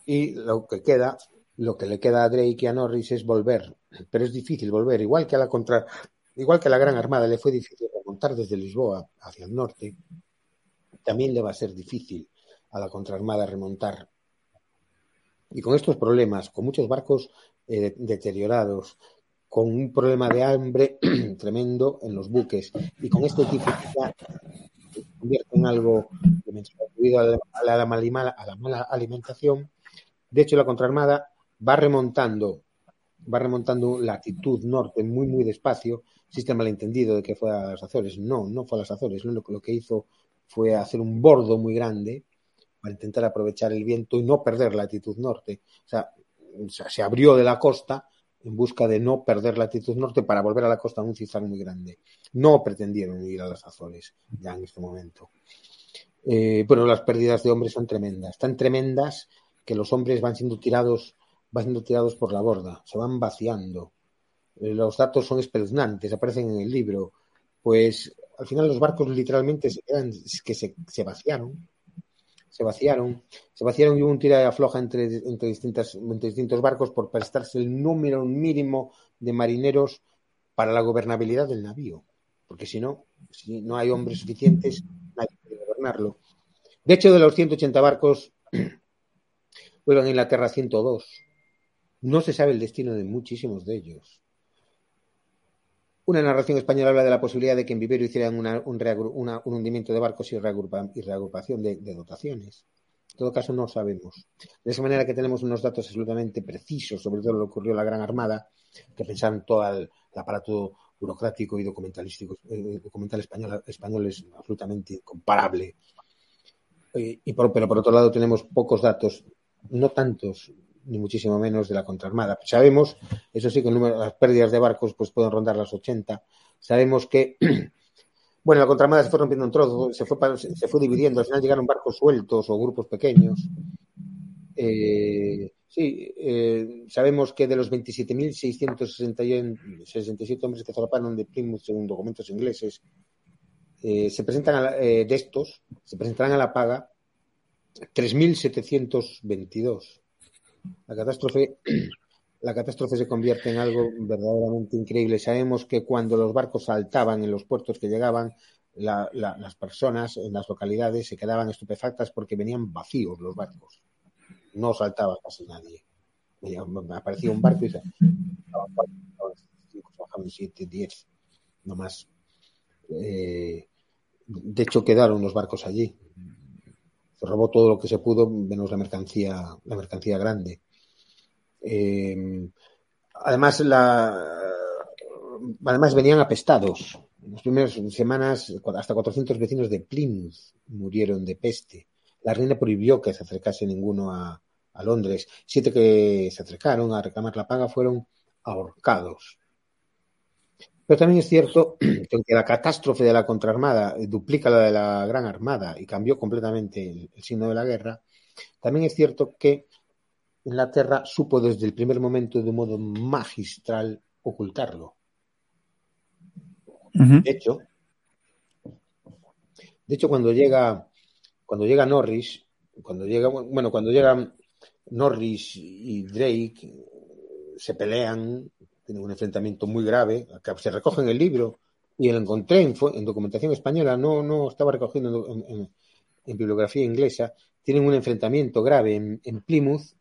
Y lo que queda, lo que le queda a Drake y a Norris es volver, pero es difícil volver, igual que a la contra, igual que a la Gran Armada le fue difícil remontar desde Lisboa hacia el norte, también le va a ser difícil a la contraarmada remontar y con estos problemas, con muchos barcos eh, deteriorados, con un problema de hambre tremendo en los buques y con este tipo de convierte en algo debido a la, a, la, la mala alimentación. De hecho, la contraarmada va remontando, va remontando latitud norte muy, muy despacio. Existe malentendido de que fue a las Azores. No, no fue a las Azores. Lo, lo que hizo fue hacer un bordo muy grande para intentar aprovechar el viento y no perder la latitud norte. O sea, se abrió de la costa en busca de no perder la latitud norte para volver a la costa a un cizar muy grande. No pretendieron ir a las Azores ya en este momento. Eh, bueno, las pérdidas de hombres son tremendas, tan tremendas que los hombres van siendo tirados, van siendo tirados por la borda, se van vaciando. Eh, los datos son espeluznantes, aparecen en el libro. Pues al final los barcos literalmente se quedan, que se vaciaron, se vaciaron, se vaciaron y hubo un tira de afloja entre, entre, distintas, entre distintos barcos por prestarse el número mínimo de marineros para la gobernabilidad del navío, porque si no, si no hay hombres suficientes, nadie puede gobernarlo. De hecho, de los 180 barcos, vuelven a Inglaterra 102. No se sabe el destino de muchísimos de ellos. Una narración española habla de la posibilidad de que en Vivero hicieran un, hundimiento de barcos y, reagrupa, y reagrupación de, dotaciones. En todo caso, no sabemos. De esa manera que tenemos unos datos absolutamente precisos sobre todo lo que ocurrió en la Gran Armada, que pensaron todo el, aparato burocrático y documentalístico, eh, documental español, es absolutamente incomparable. Eh, y pero por otro lado tenemos pocos datos, no tantos ni muchísimo menos de la contraarmada. Sabemos, eso sí, que el número, las pérdidas de barcos pues pueden rondar las 80. Sabemos que, bueno, la contraarmada se fue rompiendo en trozos, se fue, se fue dividiendo, al final llegaron barcos sueltos o grupos pequeños. Eh, sí, eh, sabemos que de los 27.667 hombres que zarparon de Plymouth, según documentos ingleses, eh, se presentan a la, de estos, se presentarán a la paga 3.722 la catástrofe, la catástrofe se convierte en algo verdaderamente increíble. Sabemos que cuando los barcos saltaban en los puertos que llegaban, la, la, las personas en las localidades se quedaban estupefactas porque venían vacíos los barcos. No saltaba casi nadie. Aparecía un barco y se bajaban siete, diez, no más. Eh, de hecho, quedaron los barcos allí se robó todo lo que se pudo, menos la mercancía, la mercancía grande. Eh, además, la, además venían apestados. En las primeras semanas, hasta 400 vecinos de Plymouth murieron de peste. La reina prohibió que se acercase ninguno a, a Londres. Siete que se acercaron a reclamar la paga fueron ahorcados. Pero también es cierto que aunque la catástrofe de la contraarmada duplica la de la Gran Armada y cambió completamente el, el signo de la guerra, también es cierto que Inglaterra supo desde el primer momento de un modo magistral ocultarlo. De hecho, de hecho cuando llega cuando llega Norris, cuando llega bueno, cuando llegan Norris y Drake eh, se pelean, tienen un enfrentamiento muy grave, que se recoge en el libro y lo encontré en, documentación española, no, no estaba recogiendo en, bibliografía inglesa, tienen un enfrentamiento grave en, Plymouth.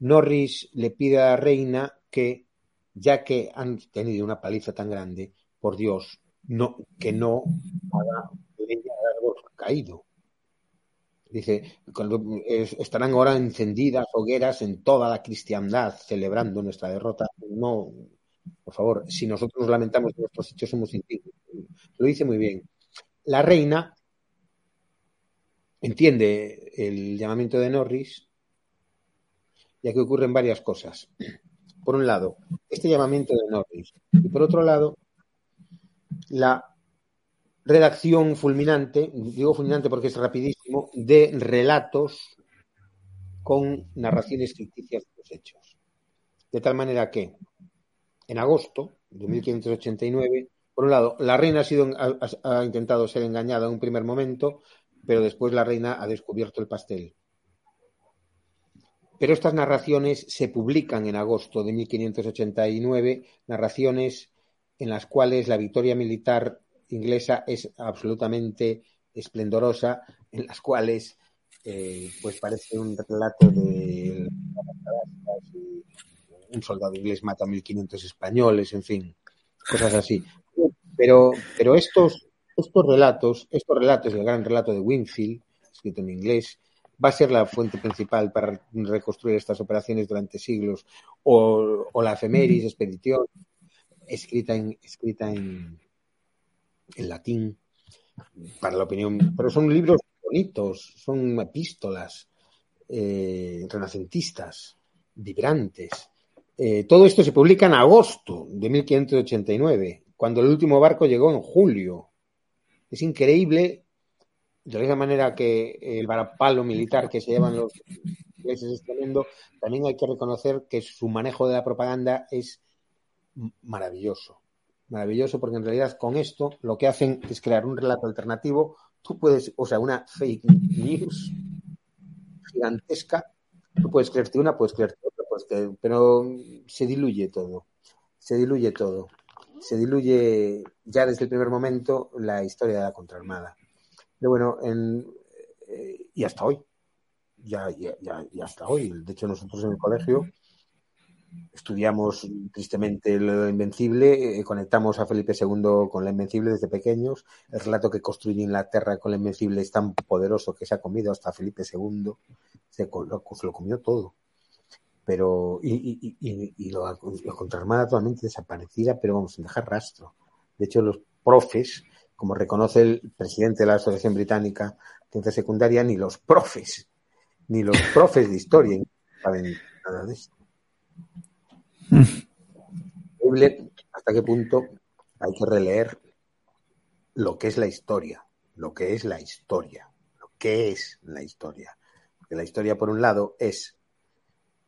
Norris le pide a la reina que, ya que han tenido una paliza tan grande, por Dios, no, que no haga caído. Dice, eh, estarán ahora encendidas hogueras en toda la cristiandad celebrando nuestra derrota. No, por favor, si nosotros nos lamentamos de nuestros hechos, somos indignos. Lo dice muy bien. La reina entiende el llamamiento de Norris, ya que ocurren varias cosas. Por un lado, este llamamiento de Norris, y por otro lado, la redacción fulminante, digo fulminante porque es rapidísimo, de relatos con narraciones ficticias de los hechos. De tal manera que en agosto de 1589, por un lado, la reina ha, sido, ha, ha intentado ser engañada en un primer momento, pero después la reina ha descubierto el pastel. Pero estas narraciones se publican en agosto de 1589, narraciones en las cuales la victoria militar inglesa es absolutamente esplendorosa, en las cuales eh, pues parece un relato de un soldado inglés mata a 1500 españoles, en fin, cosas así. Pero, pero estos, estos relatos, estos relatos, el gran relato de Winfield, escrito en inglés, va a ser la fuente principal para reconstruir estas operaciones durante siglos, o, o la efemeris, expedición, escrita en, escrita en, en latín, para la opinión, pero son libros bonitos, son epístolas eh, renacentistas, vibrantes. Eh, todo esto se publica en agosto de 1589, cuando el último barco llegó en julio. Es increíble, de la misma manera que el varapalo militar que se llevan los ingleses es tremendo, también hay que reconocer que su manejo de la propaganda es maravilloso. Maravilloso porque en realidad con esto lo que hacen es crear un relato alternativo. Tú puedes, o sea, una fake news gigantesca. Tú puedes creerte una, puedes creerte otra, puedes creer, pero se diluye todo. Se diluye todo. Se diluye ya desde el primer momento la historia de la contraarmada. Pero bueno, en, eh, y hasta hoy. Ya, ya, ya hasta hoy. De hecho, nosotros en el colegio estudiamos tristemente lo invencible, eh, conectamos a Felipe II con la invencible desde pequeños, el relato que construye Inglaterra con la invencible es tan poderoso que se ha comido hasta Felipe II, se lo, se lo comió todo. Pero, y, y, y, y lo, lo contraarmada totalmente desaparecida, pero vamos, sin dejar rastro. De hecho, los profes, como reconoce el presidente de la Asociación Británica de Ciencia Secundaria, ni los profes, ni los profes de historia saben nada de esto hasta qué punto hay que releer lo que es la historia, lo que es la historia, lo que es la historia. Porque la historia, por un lado, es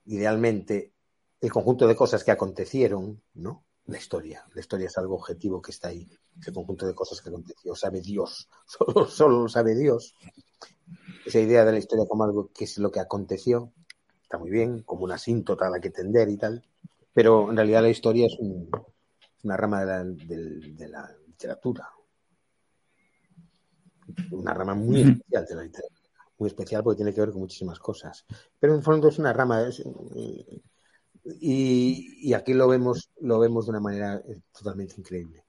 idealmente el conjunto de cosas que acontecieron, ¿no? La historia. La historia es algo objetivo que está ahí. Ese conjunto de cosas que aconteció. Sabe Dios. Solo, solo lo sabe Dios. Esa idea de la historia como algo que es lo que aconteció está muy bien, como una asíntota a la que tender y tal, pero en realidad la historia es un, una rama de la, de, de la, literatura, una rama muy especial de la literatura, muy especial porque tiene que ver con muchísimas cosas, pero en fondo es una rama es, y, y, aquí lo vemos, lo vemos de una manera totalmente increíble,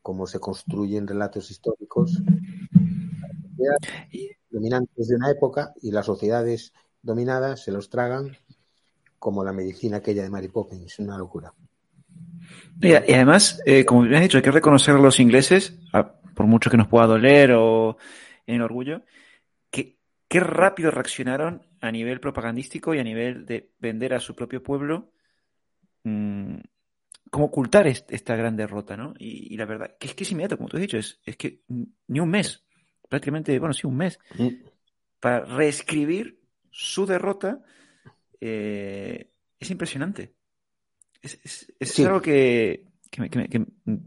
cómo se construyen relatos históricos dominantes de una época y las sociedades dominadas se los tragan como la medicina aquella de Mary Poppins, una locura. Y, además, eh, como bien has dicho, hay que reconocer a los ingleses, por mucho que nos pueda doler o en el orgullo, que qué rápido reaccionaron a nivel propagandístico y a nivel de vender a su propio pueblo mmm, cómo ocultar esta gran derrota, ¿no? Y, la verdad, que es que es inmediato, como tú has dicho, es, es que ni un mes, prácticamente, bueno, sí, un mes, mm. para reescribir su derrota, eh, es impresionante. Es, algo que,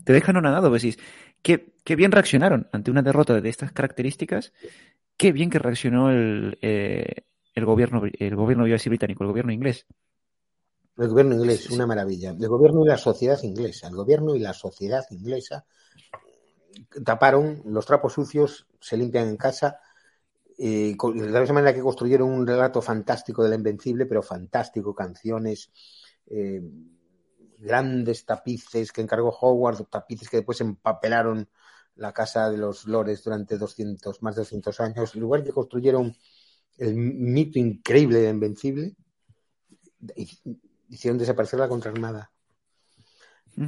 te deja no nadado. Decís, qué, qué, bien reaccionaron ante una derrota de estas características. Qué bien que reaccionó el, eh, el gobierno, el gobierno británico, el gobierno inglés. El gobierno inglés, una maravilla. El gobierno y la sociedad inglesa. El gobierno y la sociedad inglesa taparon los trapos sucios, se limpian en casa. De la misma manera que construyeron un relato fantástico de la Invencible, pero fantástico, canciones, eh, grandes tapices que encargó Howard, tapices que después empapelaron la casa de los lores durante 200, más de 200 años, en lugar de construyeron el mito increíble de Invencible, hicieron desaparecer la contraarmada.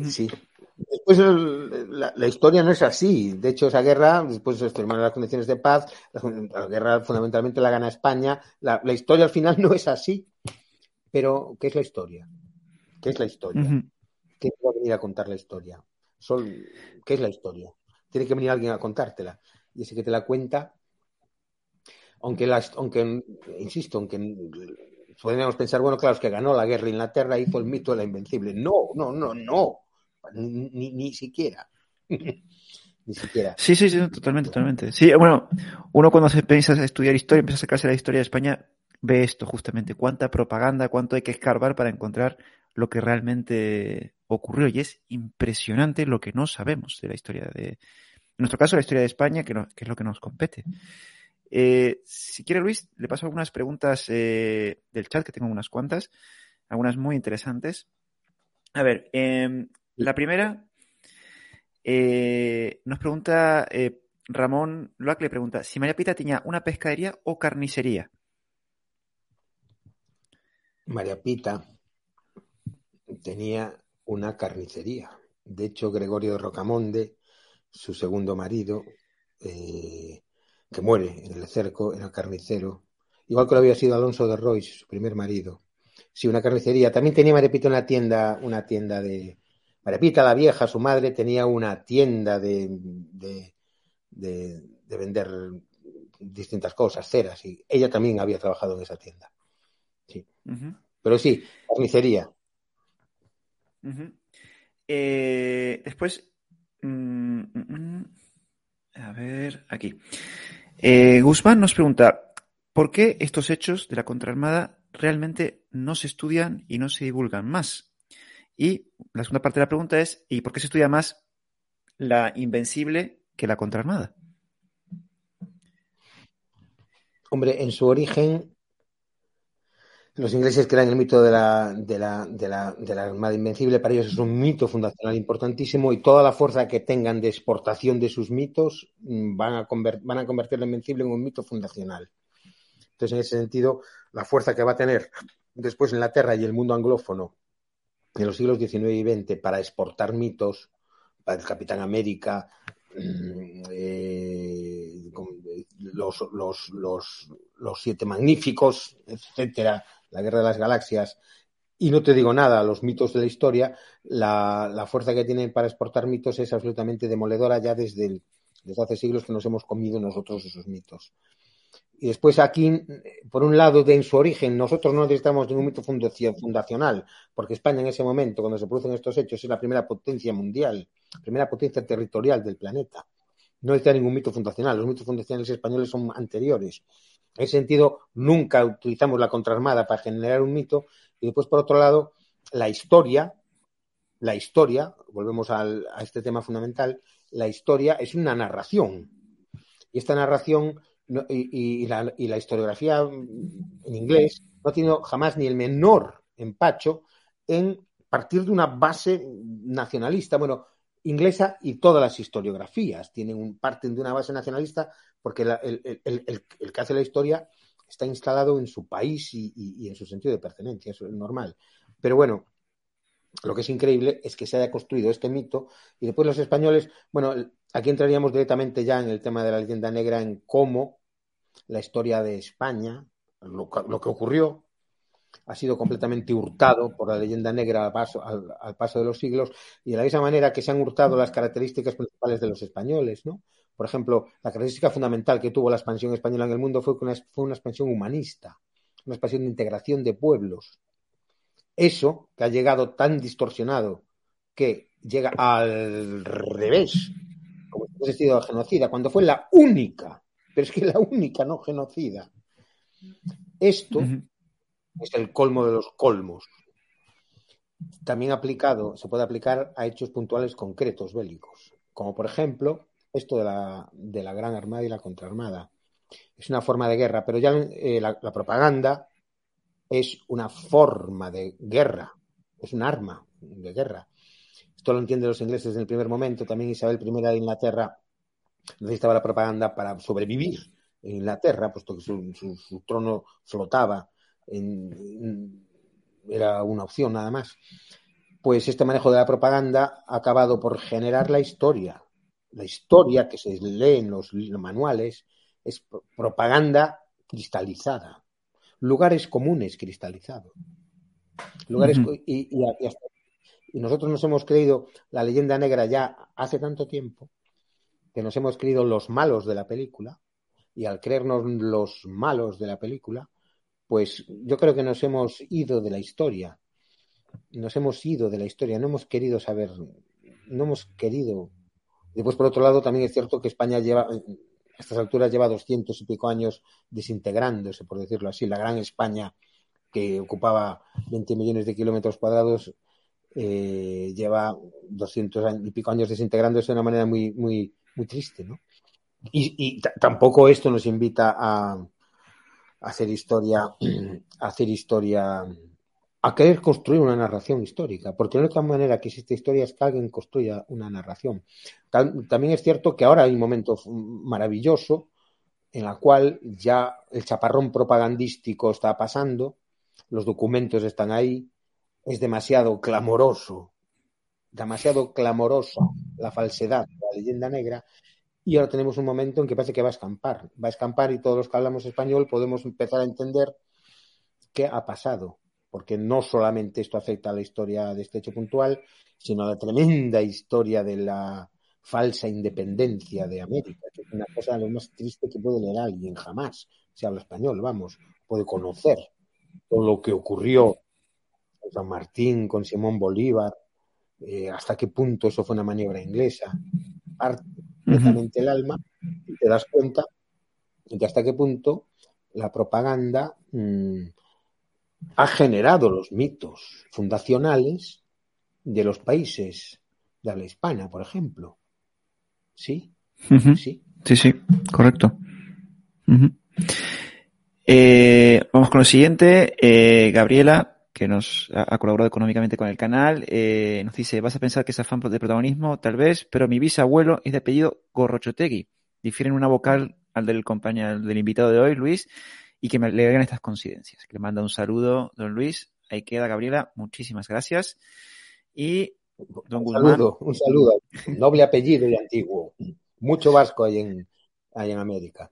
Sí. Después la, historia no es así. De hecho, esa guerra, después de las condiciones de paz, la, guerra fundamentalmente la gana España. La, historia al final no es así. Pero, ¿qué es la historia? ¿Qué es la historia? ¿Quién va a venir a contar la historia? ¿Qué es la historia? Tiene que venir alguien a contártela. Y ese que te la cuenta, aunque, aunque insisto, aunque podríamos pensar, bueno, claro, es que ganó la guerra Inglaterra hizo el mito de la invencible. No, no, no, no. Ni, ni siquiera. ni siquiera. Sí, sí, sí, totalmente, totalmente. Sí, bueno, uno cuando se piensa a estudiar historia, empieza a sacarse la historia de España, ve esto justamente, cuánta propaganda, cuánto hay que escarbar para encontrar lo que realmente ocurrió. Y es impresionante lo que no sabemos de la historia de, en nuestro caso, la historia de España, que, es lo que nos compete. Eh, si quiere, Luis, le paso algunas preguntas eh, del chat, que tengo unas cuantas, algunas muy interesantes. A ver, em, la primera eh, nos pregunta Ramón Loac, le pregunta si María Pita tenía una pescadería o carnicería. María Pita tenía una carnicería. De hecho, Gregorio de Rocamonde, su segundo marido, que muere en el cerco, el carnicero, igual que lo había sido Alonso de Royce, su primer marido. Sí, una carnicería. También tenía Marepita una tienda, una tienda de. Marepita, la vieja, su madre, tenía una tienda de, de, de, vender distintas cosas, ceras, y ella también había trabajado en esa tienda. Sí. Pero sí, carnicería. Eh, después. Mm, mm, mm, a ver, aquí. Eh, Guzmán nos pregunta, ¿por qué estos hechos de la contraarmada realmente no se estudian y no se divulgan más? Y la segunda parte de la pregunta es, ¿y por qué se estudia más la invencible que la contraarmada? Hombre, en su origen los ingleses crean el mito de la, de, la, de, la, de la Armada Invencible, para ellos es un mito fundacional importantísimo y toda la fuerza que tengan de exportación de sus mitos mm, van a, van a convertir la Invencible en un mito fundacional. Entonces, en ese sentido, la fuerza que va a tener después Inglaterra y el mundo anglófono en los siglos XIX y XX para exportar mitos, para el Capitán América, mm, eh, los, los, los, los, siete magníficos, etcétera, la Guerra de las Galaxias, y no te digo nada, los mitos de la historia, la, fuerza que tienen para exportar mitos es absolutamente demoledora ya desde, desde hace siglos que nos hemos comido nosotros esos mitos. Y después aquí, por un lado, de en su origen, nosotros no necesitamos ningún mito fundacional, porque España en ese momento, cuando se producen estos hechos, es la primera potencia mundial, primera potencia territorial del planeta. No necesita ningún mito fundacional. Los mitos fundacionales españoles son anteriores. En ese sentido, nunca utilizamos la contraarmada para generar un mito. Y después, por otro lado, la historia, la historia, volvemos a este tema fundamental, la historia es una narración. Y esta narración y, la, historiografía en inglés no ha tenido jamás ni el menor empacho en partir de una base nacionalista, bueno, inglesa y todas las historiografías tienen un, parten de una base nacionalista porque el, que hace la historia está instalado en su país y, en su sentido de pertenencia, eso es normal. Pero bueno, Lo que es increíble es que se haya construido este mito y después los españoles, bueno, aquí entraríamos directamente ya en el tema de la leyenda negra, en cómo la historia de España, lo, que ocurrió, ha sido completamente hurtado por la leyenda negra al paso, de los siglos y de la misma manera que se han hurtado las características principales de los españoles, ¿no? Por ejemplo, la característica fundamental que tuvo la expansión española en el mundo fue, una, fue una expansión humanista, una expansión de integración de pueblos. Eso, que ha llegado tan distorsionado, que llega al revés, sido genocida, cuando fue la única, pero es que la única no genocida. Esto es el colmo de los colmos. También aplicado, se puede aplicar a hechos puntuales concretos bélicos, como por ejemplo esto de la, de la Gran Armada y la Contraarmada. Es una forma de guerra, pero ya eh, la, propaganda es una forma de guerra, es un arma de guerra. Esto lo entienden los ingleses en el primer momento. También Isabel I de Inglaterra necesitaba la propaganda para sobrevivir en Inglaterra, puesto que su, trono flotaba, era una opción nada más. Pues este manejo de la propaganda ha acabado por generar la historia, la historia que se lee en los manuales es propaganda cristalizada, lugares comunes cristalizados. Lugares y, nosotros nos hemos creído la leyenda negra ya hace tanto tiempo que nos hemos creído los malos de la película y al creernos los malos de la película, pues yo creo que nos hemos ido de la historia. Nos hemos ido de la historia, no hemos querido saber, no hemos querido Después, por otro lado, también es cierto que España lleva, a estas alturas, lleva doscientos y pico años desintegrándose, por decirlo así. La gran España, que ocupaba 20 millones de kilómetros cuadrados, eh, lleva doscientos y pico años desintegrándose de una manera muy, muy, muy triste, ¿no? Y, tampoco esto nos invita a, a hacer historia, a hacer historia a querer construir una narración histórica, porque la única manera que existe historia es que alguien construya una narración. También es cierto que ahora hay un momento maravilloso en el cual ya el chaparrón propagandístico está pasando, los documentos están ahí, es demasiado clamoroso, demasiado clamorosa la falsedad, la leyenda negra, y ahora tenemos un momento en que parece que va a escampar, va a escampar y todos los que hablamos español podemos empezar a entender qué ha pasado porque no solamente esto afecta a la historia de este hecho puntual, sino a la tremenda historia de la falsa independencia de América, que es una cosa lo más triste que puede leer alguien jamás, si habla español, vamos, puede conocer todo lo que ocurrió San Martín, con Simón Bolívar, eh, hasta qué punto eso fue una maniobra inglesa, parte completamente el alma y te das cuenta de hasta qué punto la propaganda mm, ha generado los mitos fundacionales de los países de habla hispana, por ejemplo. ¿Sí? Sí. Sí, sí, correcto. Eh, vamos con lo siguiente. Eh, Gabriela, que nos ha, colaborado económicamente con el canal, eh, nos dice, vas a pensar que es afán de protagonismo, tal vez, pero mi bisabuelo es de apellido Gorrochotegui. Difieren una vocal al del compañero del invitado de hoy, Luis, y que me le hagan estas coincidencias. Que le manda un saludo, don Luis. Ahí queda, Gabriela. Muchísimas gracias. Y don un saludo, un saludo. Noble apellido y antiguo. Mucho vasco hay en, hay en América.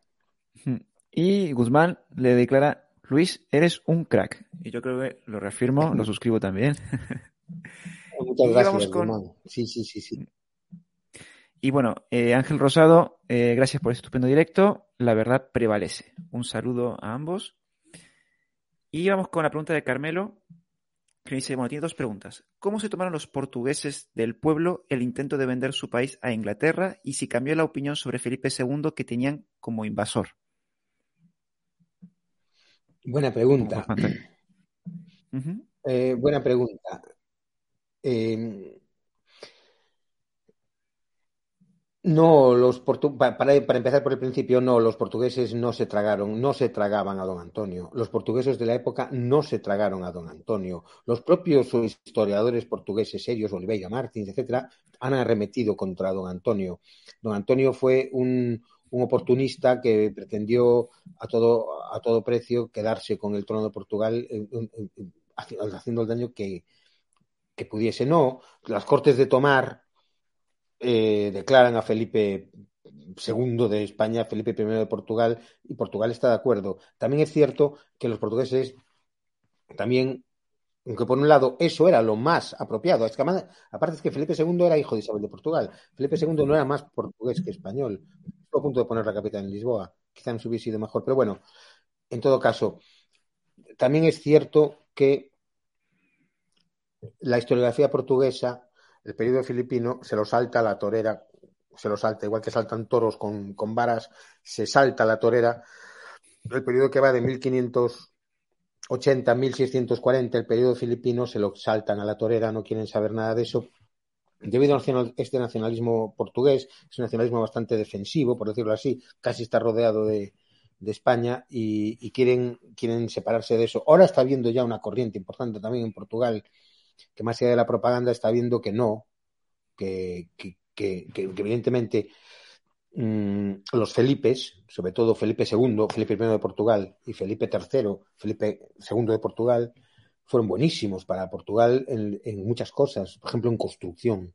Y Guzmán le declara, Luis, eres un crack. Y yo creo que lo reafirmo, lo suscribo también. Muchas gracias, Guzmán. Sí, sí, sí, sí. Y bueno, eh, Ángel Rosado, eh, gracias por este estupendo directo. La verdad prevalece. Un saludo a ambos. Y vamos con la pregunta de Carmelo, que dice, bueno, tiene dos preguntas. ¿Cómo se tomaron los portugueses del pueblo el intento de vender su país a Inglaterra y si cambió la opinión sobre Felipe II que tenían como invasor? Buena pregunta. Eh, buena pregunta. No, los para, para, empezar por el principio, no, los portugueses no se tragaron, no se tragaban a don Antonio. Los portugueses de la época no se tragaron a don Antonio. Los propios historiadores portugueses serios, Oliveira Martins, etcétera, han arremetido contra don Antonio. Don Antonio fue un, oportunista que pretendió a todo, a todo precio quedarse con el trono de Portugal, haciendo el daño que, que pudiese no. Las Cortes de Tomar eh, declaran a Felipe II de España, Felipe I de Portugal, y Portugal está de acuerdo. También es cierto que los portugueses también, aunque por un lado eso era lo más apropiado. Aparte es que Felipe II era hijo de Isabel de Portugal. Felipe II no era más portugués que español. Estuvo a punto de poner la capital en Lisboa. Quizá Quizás hubiese sido mejor, pero bueno, en todo caso, también es cierto que la historiografía portuguesa, el periodo filipino, se lo salta a la torera, se lo salta, igual que saltan toros con, con varas, se salta a la torera el periodo que va de 1500 80.640, el periodo filipino, se lo saltan a la torera, no quieren saber nada de eso. Debido a este nacionalismo portugués, es un nacionalismo bastante defensivo, por decirlo así, casi está rodeado de, de España y, quieren, quieren separarse de eso. Ahora está habiendo ya una corriente importante también en Portugal, que más allá de la propaganda está viendo que no, que, que evidentemente los Felipes, sobre todo Felipe II, Felipe I de Portugal y Felipe III, Felipe II de Portugal, fueron buenísimos para Portugal en, muchas cosas, por ejemplo en construcción,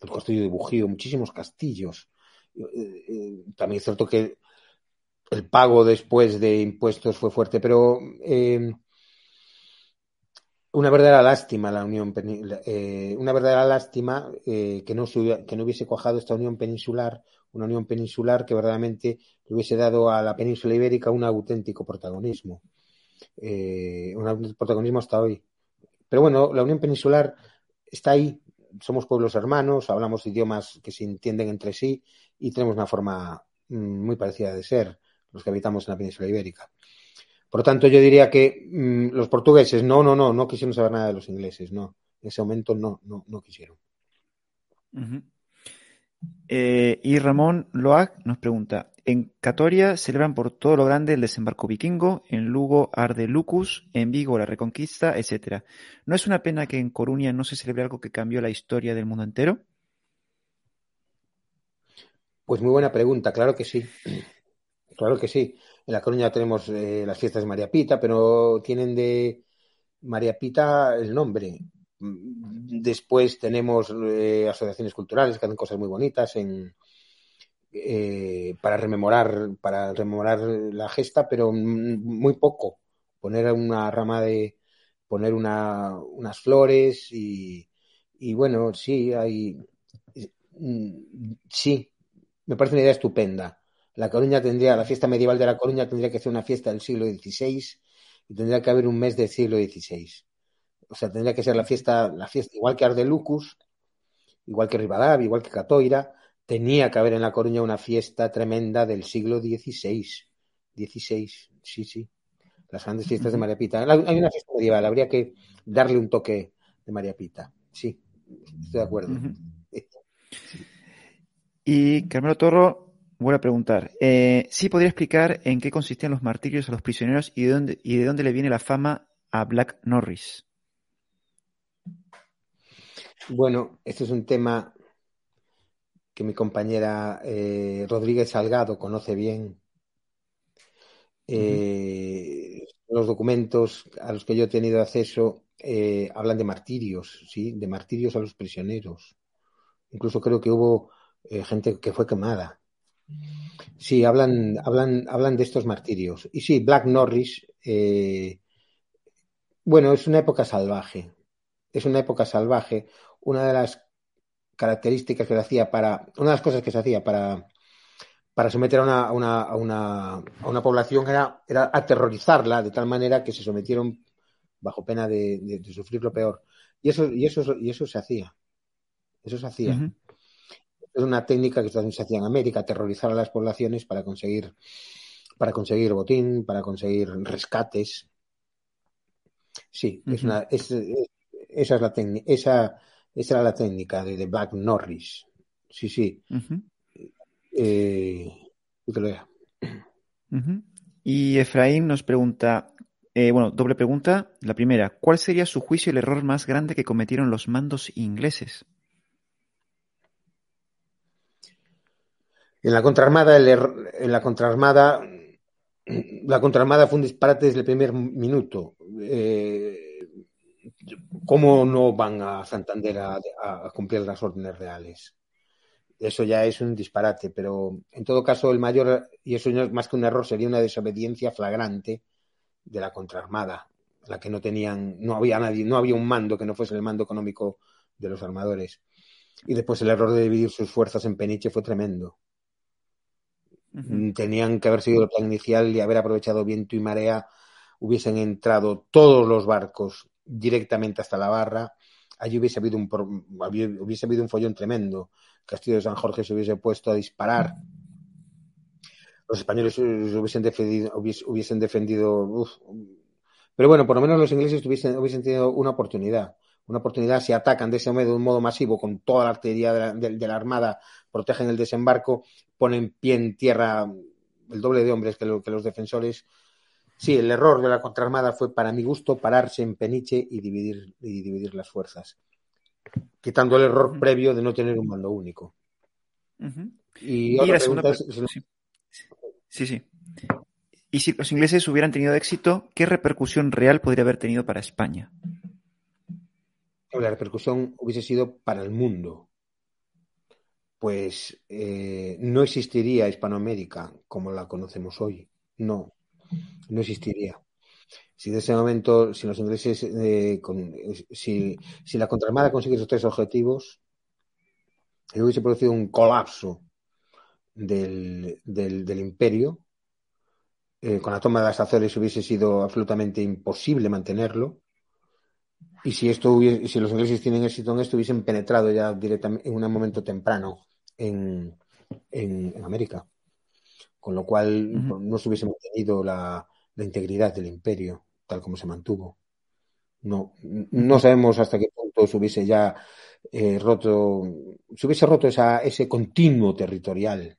el castillo de Bujío, muchísimos castillos. Eh, eh, también es cierto que el pago después de impuestos fue fuerte, pero eh, una verdadera lástima la unión eh, una verdadera lástima que no que no hubiese cuajado esta unión peninsular una unión peninsular que verdaderamente le hubiese dado a la península ibérica un auténtico protagonismo un protagonismo hasta hoy pero bueno la unión peninsular está ahí somos pueblos hermanos hablamos idiomas que se entienden entre sí y tenemos una forma mm, muy parecida de ser los que habitamos en la península ibérica. Por lo tanto, yo diría que mmm, los portugueses no, no, no, no quisieron saber nada de los ingleses, no. En ese momento no, no, no quisieron. Uh. Eh, y Ramón Loac nos pregunta, en Catoria celebran por todo lo grande el desembarco vikingo, en Lugo arde Lucus, en Vigo la reconquista, etc. ¿No es una pena que en Coruña no se celebre algo que cambió la historia del mundo entero? Pues muy buena pregunta, claro que sí. Claro que sí. En La Coruña tenemos eh, las fiestas de María Pita, pero tienen de María Pita el nombre. Después tenemos eh, asociaciones culturales que hacen cosas muy bonitas en, eh, para rememorar para rememorar la gesta, pero muy poco. Poner una rama de poner una, unas flores y, y bueno, sí, hay sí, me parece una idea estupenda la Coruña tendría, la fiesta medieval de La Coruña tendría que ser una fiesta del siglo XVI y tendría que haber un mes del siglo XVI. O sea, tendría que ser la fiesta, la fiesta igual que Ardelucus, igual que Rivadavia, igual que Catoira, tenía que haber en La Coruña una fiesta tremenda del siglo XVI. XVI, sí, sí. Las grandes fiestas de María Pita. Hay una fiesta medieval, habría que darle un toque de María Pita. Sí, estoy de acuerdo. Y Carmelo Torro Vuelvo a preguntar. Eh, ¿Sí podría explicar en qué consistían los martirios a los prisioneros y de dónde, y de dónde le viene la fama a Black Norris? Bueno, este es un tema que mi compañera eh, Rodríguez Salgado conoce bien. Eh, uh -huh. Los documentos a los que yo he tenido acceso eh, hablan de martirios, ¿sí? De martirios a los prisioneros. Incluso creo que hubo eh, gente que fue quemada Sí, hablan, hablan, hablan de estos martirios. Y sí, Black Norris, eh, bueno, es una época salvaje. Es una época salvaje. Una de las características que se hacía para, una de las cosas que se hacía para, para someter a una, a una, a una, a una población era, era aterrorizarla de tal manera que se sometieron bajo pena de, de, de sufrir lo peor. Y eso, y eso, y eso se hacía. Eso se hacía. Uh -huh es una técnica que se hacía en América, aterrorizar a las poblaciones para conseguir, para conseguir botín, para conseguir rescates. Sí, uh -huh. es una, es, es, esa es la técnica, esa, esa era la técnica de, de Black Norris. Sí, sí. Uh -huh. eh, te lo uh -huh. Y Efraín nos pregunta, eh, bueno, doble pregunta. La primera, ¿cuál sería su juicio el error más grande que cometieron los mandos ingleses? En la contraarmada, el, en la contraarmada, la contraarmada fue un disparate desde el primer minuto. Eh, ¿cómo no van a Santander a, a cumplir las órdenes reales? Eso ya es un disparate, pero en todo caso el mayor, y eso no es más que un error, sería una desobediencia flagrante de la contraarmada, la que no tenían, no había nadie, no había un mando que no fuese el mando económico de los armadores. Y después el error de dividir sus fuerzas en Peniche fue tremendo. Tenían que haber seguido el plan inicial y haber aprovechado viento y marea. Hubiesen entrado todos los barcos directamente hasta la barra. Allí hubiese habido un, hubiese habido un follón tremendo. Castillo de San Jorge se hubiese puesto a disparar. Los españoles hubiesen defendido, hubiesen defendido pero bueno, por lo menos los ingleses hubiesen, hubiesen tenido una oportunidad una oportunidad si atacan de ese modo, de un modo masivo con toda la artillería de la, Armada, protegen el desembarco, ponen pie en tierra el doble de hombres que, los defensores. Sí, el error de la contraarmada fue, para mi gusto, pararse en Peniche y dividir, y dividir las fuerzas, quitando el error previo de no tener un mando único. Y, sí, sí. Y si los ingleses hubieran tenido éxito, ¿qué repercusión real podría haber tenido para España? la repercusión hubiese sido para el mundo. Pues eh, no existiría Hispanoamérica como la conocemos hoy. No, no existiría. Si de ese momento, si los ingleses, eh, si, la contraarmada consigue esos tres objetivos, hubiese producido un colapso del, imperio. Eh, con la toma de las Azores hubiese sido absolutamente imposible mantenerlo. Y si esto si los ingleses tienen éxito en esto, hubiesen penetrado ya directamente en un momento temprano en, América. Con lo cual no se hubiese mantenido la, integridad del imperio tal como se mantuvo. No, no sabemos hasta qué punto se hubiese ya eh, roto, se hubiese roto esa, ese continuo territorial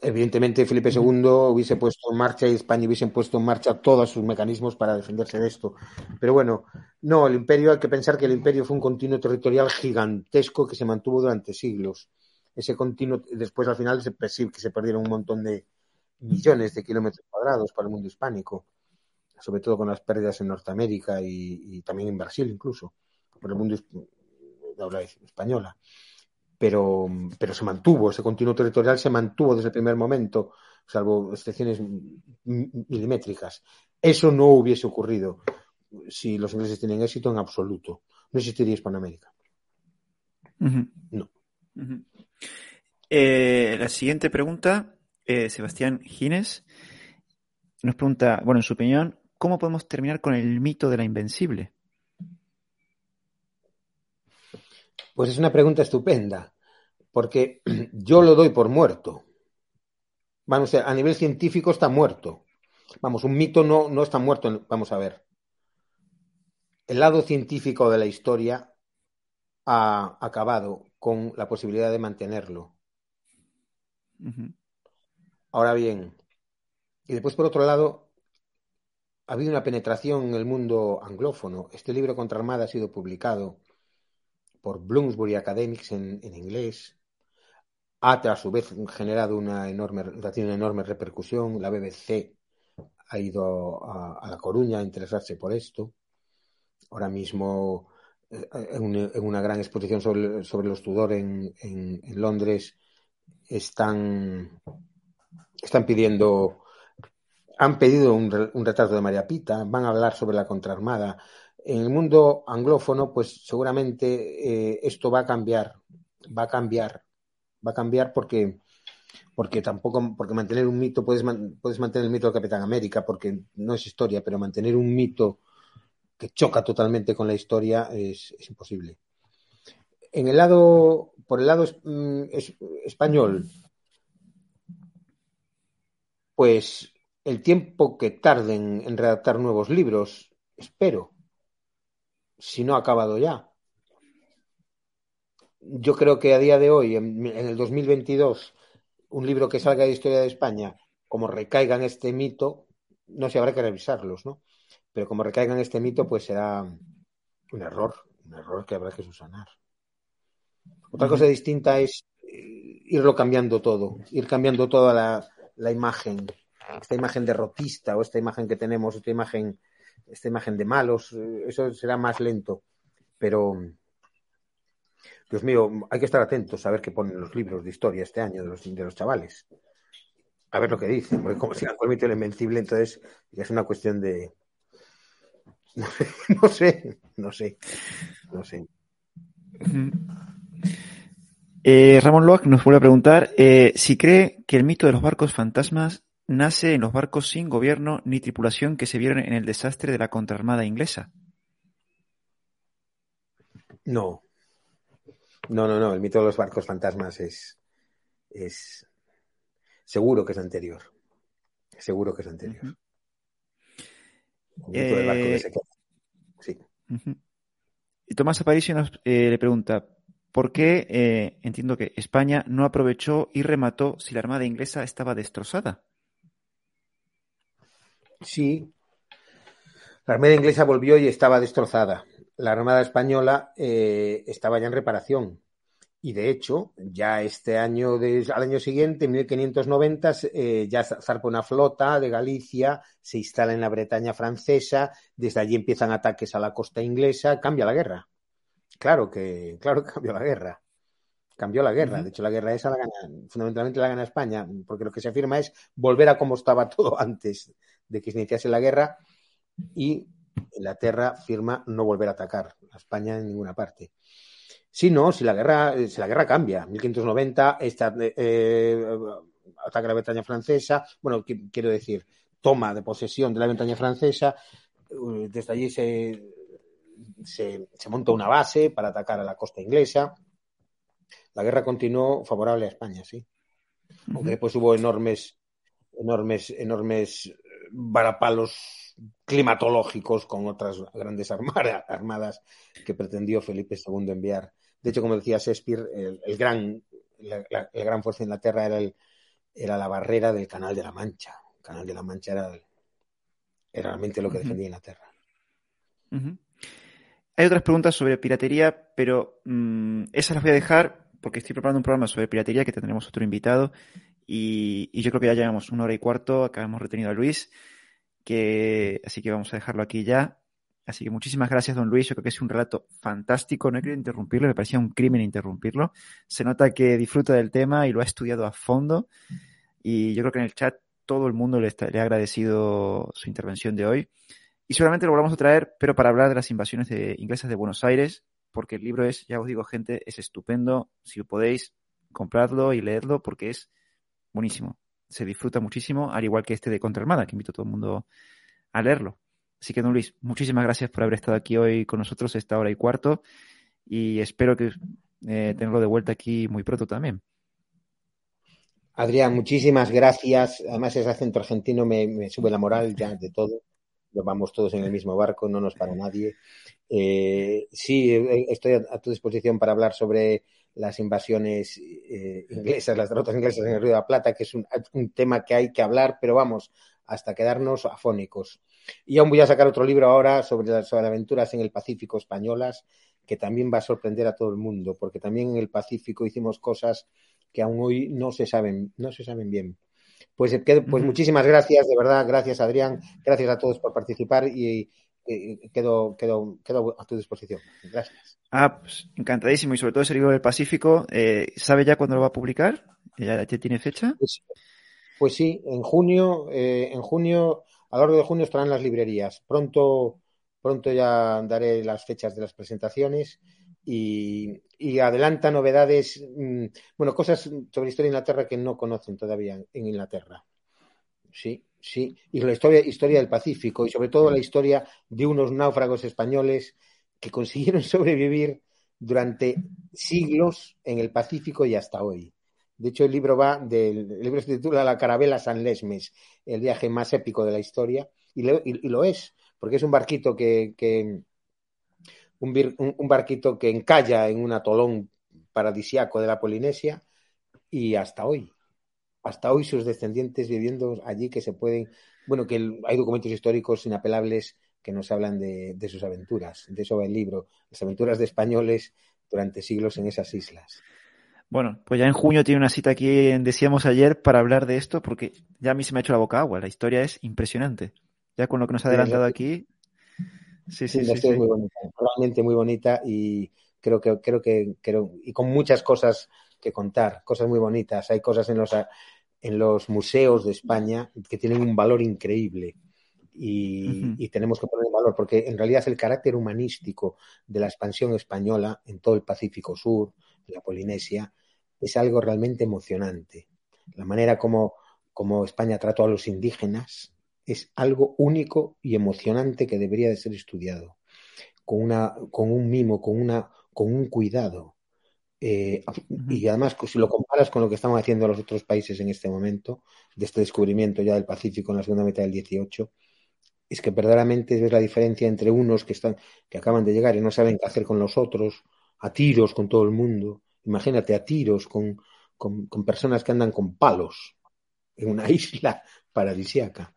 Evidentemente, Felipe II hubiese puesto en marcha y España hubiesen puesto en marcha todos sus mecanismos para defenderse de esto. Pero bueno, no, el imperio, hay que pensar que el imperio fue un continuo territorial gigantesco que se mantuvo durante siglos. Ese continuo, después al final se que se perdieron un montón de millones de kilómetros cuadrados para el mundo hispánico, sobre todo con las pérdidas en Norteamérica y, también en Brasil incluso, por el mundo de habla española pero, pero se mantuvo, ese continuo territorial se mantuvo desde el primer momento, salvo excepciones milimétricas. Eso no hubiese ocurrido si los ingleses tienen éxito en absoluto. No existiría Hispanoamérica. No. Eh, la siguiente pregunta, eh, Sebastián Gines, nos pregunta, bueno, en su opinión, ¿cómo podemos terminar con el mito de la invencible? Pues es una pregunta estupenda, porque yo lo doy por muerto. Vamos, a nivel científico está muerto. Vamos, un mito no, no está muerto. Vamos a ver. El lado científico de la historia ha acabado con la posibilidad de mantenerlo. Ahora bien, y después por otro lado, ha habido una penetración en el mundo anglófono. Este libro contra Armada ha sido publicado por Bloomsbury Academics en, inglés. Ha a su vez generado una enorme, una enorme repercusión. La BBC ha ido a, La Coruña a interesarse por esto. Ahora mismo, en, una gran exposición sobre, los Tudor en, Londres, están, están pidiendo, han pedido un, un retrato de María Pita, van a hablar sobre la contraarmada. En el mundo anglófono, pues seguramente eh, esto va a cambiar, va a cambiar, va a cambiar porque, porque tampoco, porque mantener un mito, puedes, puedes mantener el mito del Capitán América, porque no es historia, pero mantener un mito que choca totalmente con la historia es, imposible. En el lado, por el lado mm, español, pues el tiempo que tarden en redactar nuevos libros, espero si no ha acabado ya. Yo creo que a día de hoy, en, el 2022, un libro que salga de historia de España, como recaiga en este mito, no sé, habrá que revisarlos, ¿no? Pero como recaiga en este mito, pues será un error, un error que habrá que subsanar. Otra cosa distinta es eh, irlo cambiando todo, ir cambiando toda la, la imagen, esta imagen derrotista o esta imagen que tenemos, esta imagen esta imagen de malos, eso será más lento. Pero, Dios mío, hay que estar atentos a ver qué ponen los libros de historia este año de los, de los chavales. A ver lo que dicen, porque como sigan con el mito invencible, entonces es una cuestión de. No sé, no sé, no sé. Eh, Ramón Loac nos vuelve a preguntar eh, si cree que el mito de los barcos fantasmas nace en los barcos sin gobierno ni tripulación que se vieron en el desastre de la contraarmada inglesa. No, no, no, no. El mito de los barcos fantasmas es, es seguro que es anterior. Seguro que es anterior. Barco eh, Sí. Y Tomás Aparicio nos eh, le pregunta, ¿por qué eh, entiendo que España no aprovechó y remató si la Armada inglesa estaba destrozada? Sí. La Armada inglesa volvió y estaba destrozada la Armada Española estaba ya en reparación. Y de hecho, ya este año, al año siguiente, en 1590, eh, ya zarpa una flota de Galicia, se instala en la Bretaña francesa, desde allí empiezan ataques a la costa inglesa, cambia la guerra. Claro que, claro que cambió la guerra. Cambió la guerra. De hecho, la guerra esa la gana, fundamentalmente la gana España, porque lo que se afirma es volver a como estaba todo antes de que se iniciase la guerra y Inglaterra firma no volver a atacar a España en ninguna parte. Si no, si la guerra, si la guerra cambia, 1590, esta, eh, ataca la Bretaña francesa, bueno, quiero decir, toma de posesión de la Bretaña francesa, eh, desde allí se, se, monta una base para atacar a la costa inglesa. La guerra continuó favorable a España, sí. Aunque después hubo enormes, enormes, enormes varapalos climatológicos con otras grandes armadas que pretendió Felipe II enviar. De hecho, como decía Shakespeare, el, gran, la, gran fuerza de Inglaterra era, el, era la barrera del Canal de la Mancha. El Canal de la Mancha era, realmente lo que defendía Inglaterra. Hay otras preguntas sobre piratería, pero mm, esas las voy a dejar porque estoy preparando un programa sobre piratería que tendremos otro invitado y, y yo creo que ya llevamos una hora y cuarto, acá hemos retenido a Luis que, así que vamos a dejarlo aquí ya. Así que muchísimas gracias, don Luis. Yo creo que es un relato fantástico. No he querido interrumpirlo, me parecía un crimen interrumpirlo. Se nota que disfruta del tema y lo ha estudiado a fondo. Y yo creo que en el chat todo el mundo le, ha agradecido su intervención de hoy. Y seguramente lo volvamos a traer, pero para hablar de las invasiones de, inglesas de Buenos Aires, porque el libro es, ya os digo, gente, es estupendo. Si podéis, compradlo y leerlo porque es buenísimo se disfruta muchísimo, al igual que este de Contraarmada, que invito a todo el mundo a leerlo. Así que, don Luis, muchísimas gracias por haber estado aquí hoy con nosotros esta hora y cuarto y espero que eh, tenerlo de vuelta aquí muy pronto también. Adrián, muchísimas gracias. Además, ese acento argentino me, sube la moral ya de todo. Vamos todos en el mismo barco, no nos para nadie. Eh, sí, eh, estoy a, tu disposición para hablar sobre las invasiones eh, inglesas, las derrotas inglesas en el Río de la Plata, que es un, tema que hay que hablar, pero vamos, hasta quedarnos afónicos. Y aún voy a sacar otro libro ahora sobre las, aventuras en el Pacífico españolas, que también va a sorprender a todo el mundo, porque también en el Pacífico hicimos cosas que aún hoy no se saben, no se saben bien. Pues, eh, pues muchísimas gracias, de verdad, gracias Adrián, gracias a todos por participar y, quedo, quedo, quedo a tu disposición. Gracias. Ah, pues encantadísimo. Y sobre todo ese libro del Pacífico, eh, ¿sabe ya cuándo lo va a publicar? ¿Ya, tiene fecha? Pues, pues sí, en junio, eh, en junio, a lo largo de junio estarán las librerías. Pronto, pronto ya daré las fechas de las presentaciones y, adelanta novedades, mm, bueno, cosas sobre historia de Inglaterra que no conocen todavía en Inglaterra. Sí, sí. Y la historia, historia del Pacífico y sobre todo la historia de unos náufragos españoles que consiguieron sobrevivir durante siglos en el Pacífico y hasta hoy. De hecho, el libro va del el libro se titula La carabela San Lesmes, el viaje más épico de la historia, y lo, es, porque es un barquito que, un, un, barquito que encalla en un atolón paradisiaco de la Polinesia y hasta hoy, hasta hoy sus descendientes viviendo allí que se pueden, bueno, que hay documentos históricos inapelables que nos hablan de, sus aventuras. De eso va el libro, las aventuras de españoles durante siglos en esas islas. Bueno, pues ya en junio tiene una cita aquí en Decíamos ayer para hablar de esto, porque ya a mí se me ha hecho la boca agua. La historia es impresionante. Ya con lo que nos ha adelantado aquí, Sí, sí, sí, muy bonita, realmente muy bonita y creo que, creo que, creo, y con muchas cosas que contar, cosas muy bonitas. Hay cosas en los, en los museos de España que tienen un valor increíble. Y, tenemos que poner en valor, porque en realidad el carácter humanístico de la expansión española en todo el Pacífico Sur, en la Polinesia, es algo realmente emocionante. La manera como, como España trató a los indígenas es algo único y emocionante que debería de ser estudiado, con, una, con un mimo, con, una, con un cuidado. Eh, y además, si lo comparas con lo que están haciendo los otros países en este momento, de este descubrimiento ya del Pacífico en la segunda mitad del 18, es que verdaderamente ves la diferencia entre unos que están, que acaban de llegar y no saben qué hacer con los otros, a tiros con todo el mundo. Imagínate a tiros con, con, personas que andan con palos en una isla paradisiaca.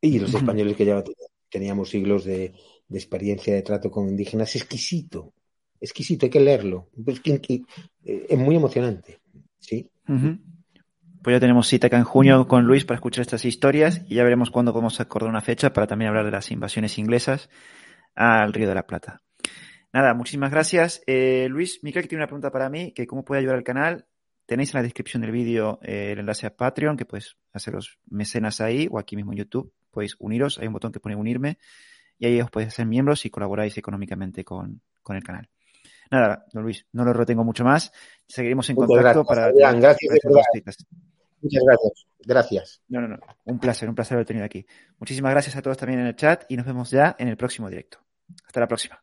Y los españoles que ya teníamos siglos de, de experiencia de trato con indígenas, exquisito, exquisito, hay que leerlo. Eh, es muy emocionante. ¿sí? Pues ya tenemos cita acá en junio con Luis para escuchar estas historias y ya veremos cuándo podemos acordar una fecha para también hablar de las invasiones inglesas al Río de la Plata. Nada, muchísimas gracias. Eh, Luis, Miquel que tiene una pregunta para mí, que cómo puede ayudar al canal. Tenéis en la descripción del vídeo eh, el enlace a Patreon, que puedes hacer los mecenas ahí o aquí mismo en YouTube. Podéis uniros, hay un botón que pone unirme y ahí os podéis hacer miembros y colaboráis económicamente con, con el canal. Nada, don Luis, no lo retengo mucho más. Seguiremos en contacto para. gracias, Muchas gracias. Gracias. No, no, no. Un placer, un placer haber tenido aquí. Muchísimas gracias a todos también en el chat y nos vemos ya en el próximo directo. Hasta la próxima.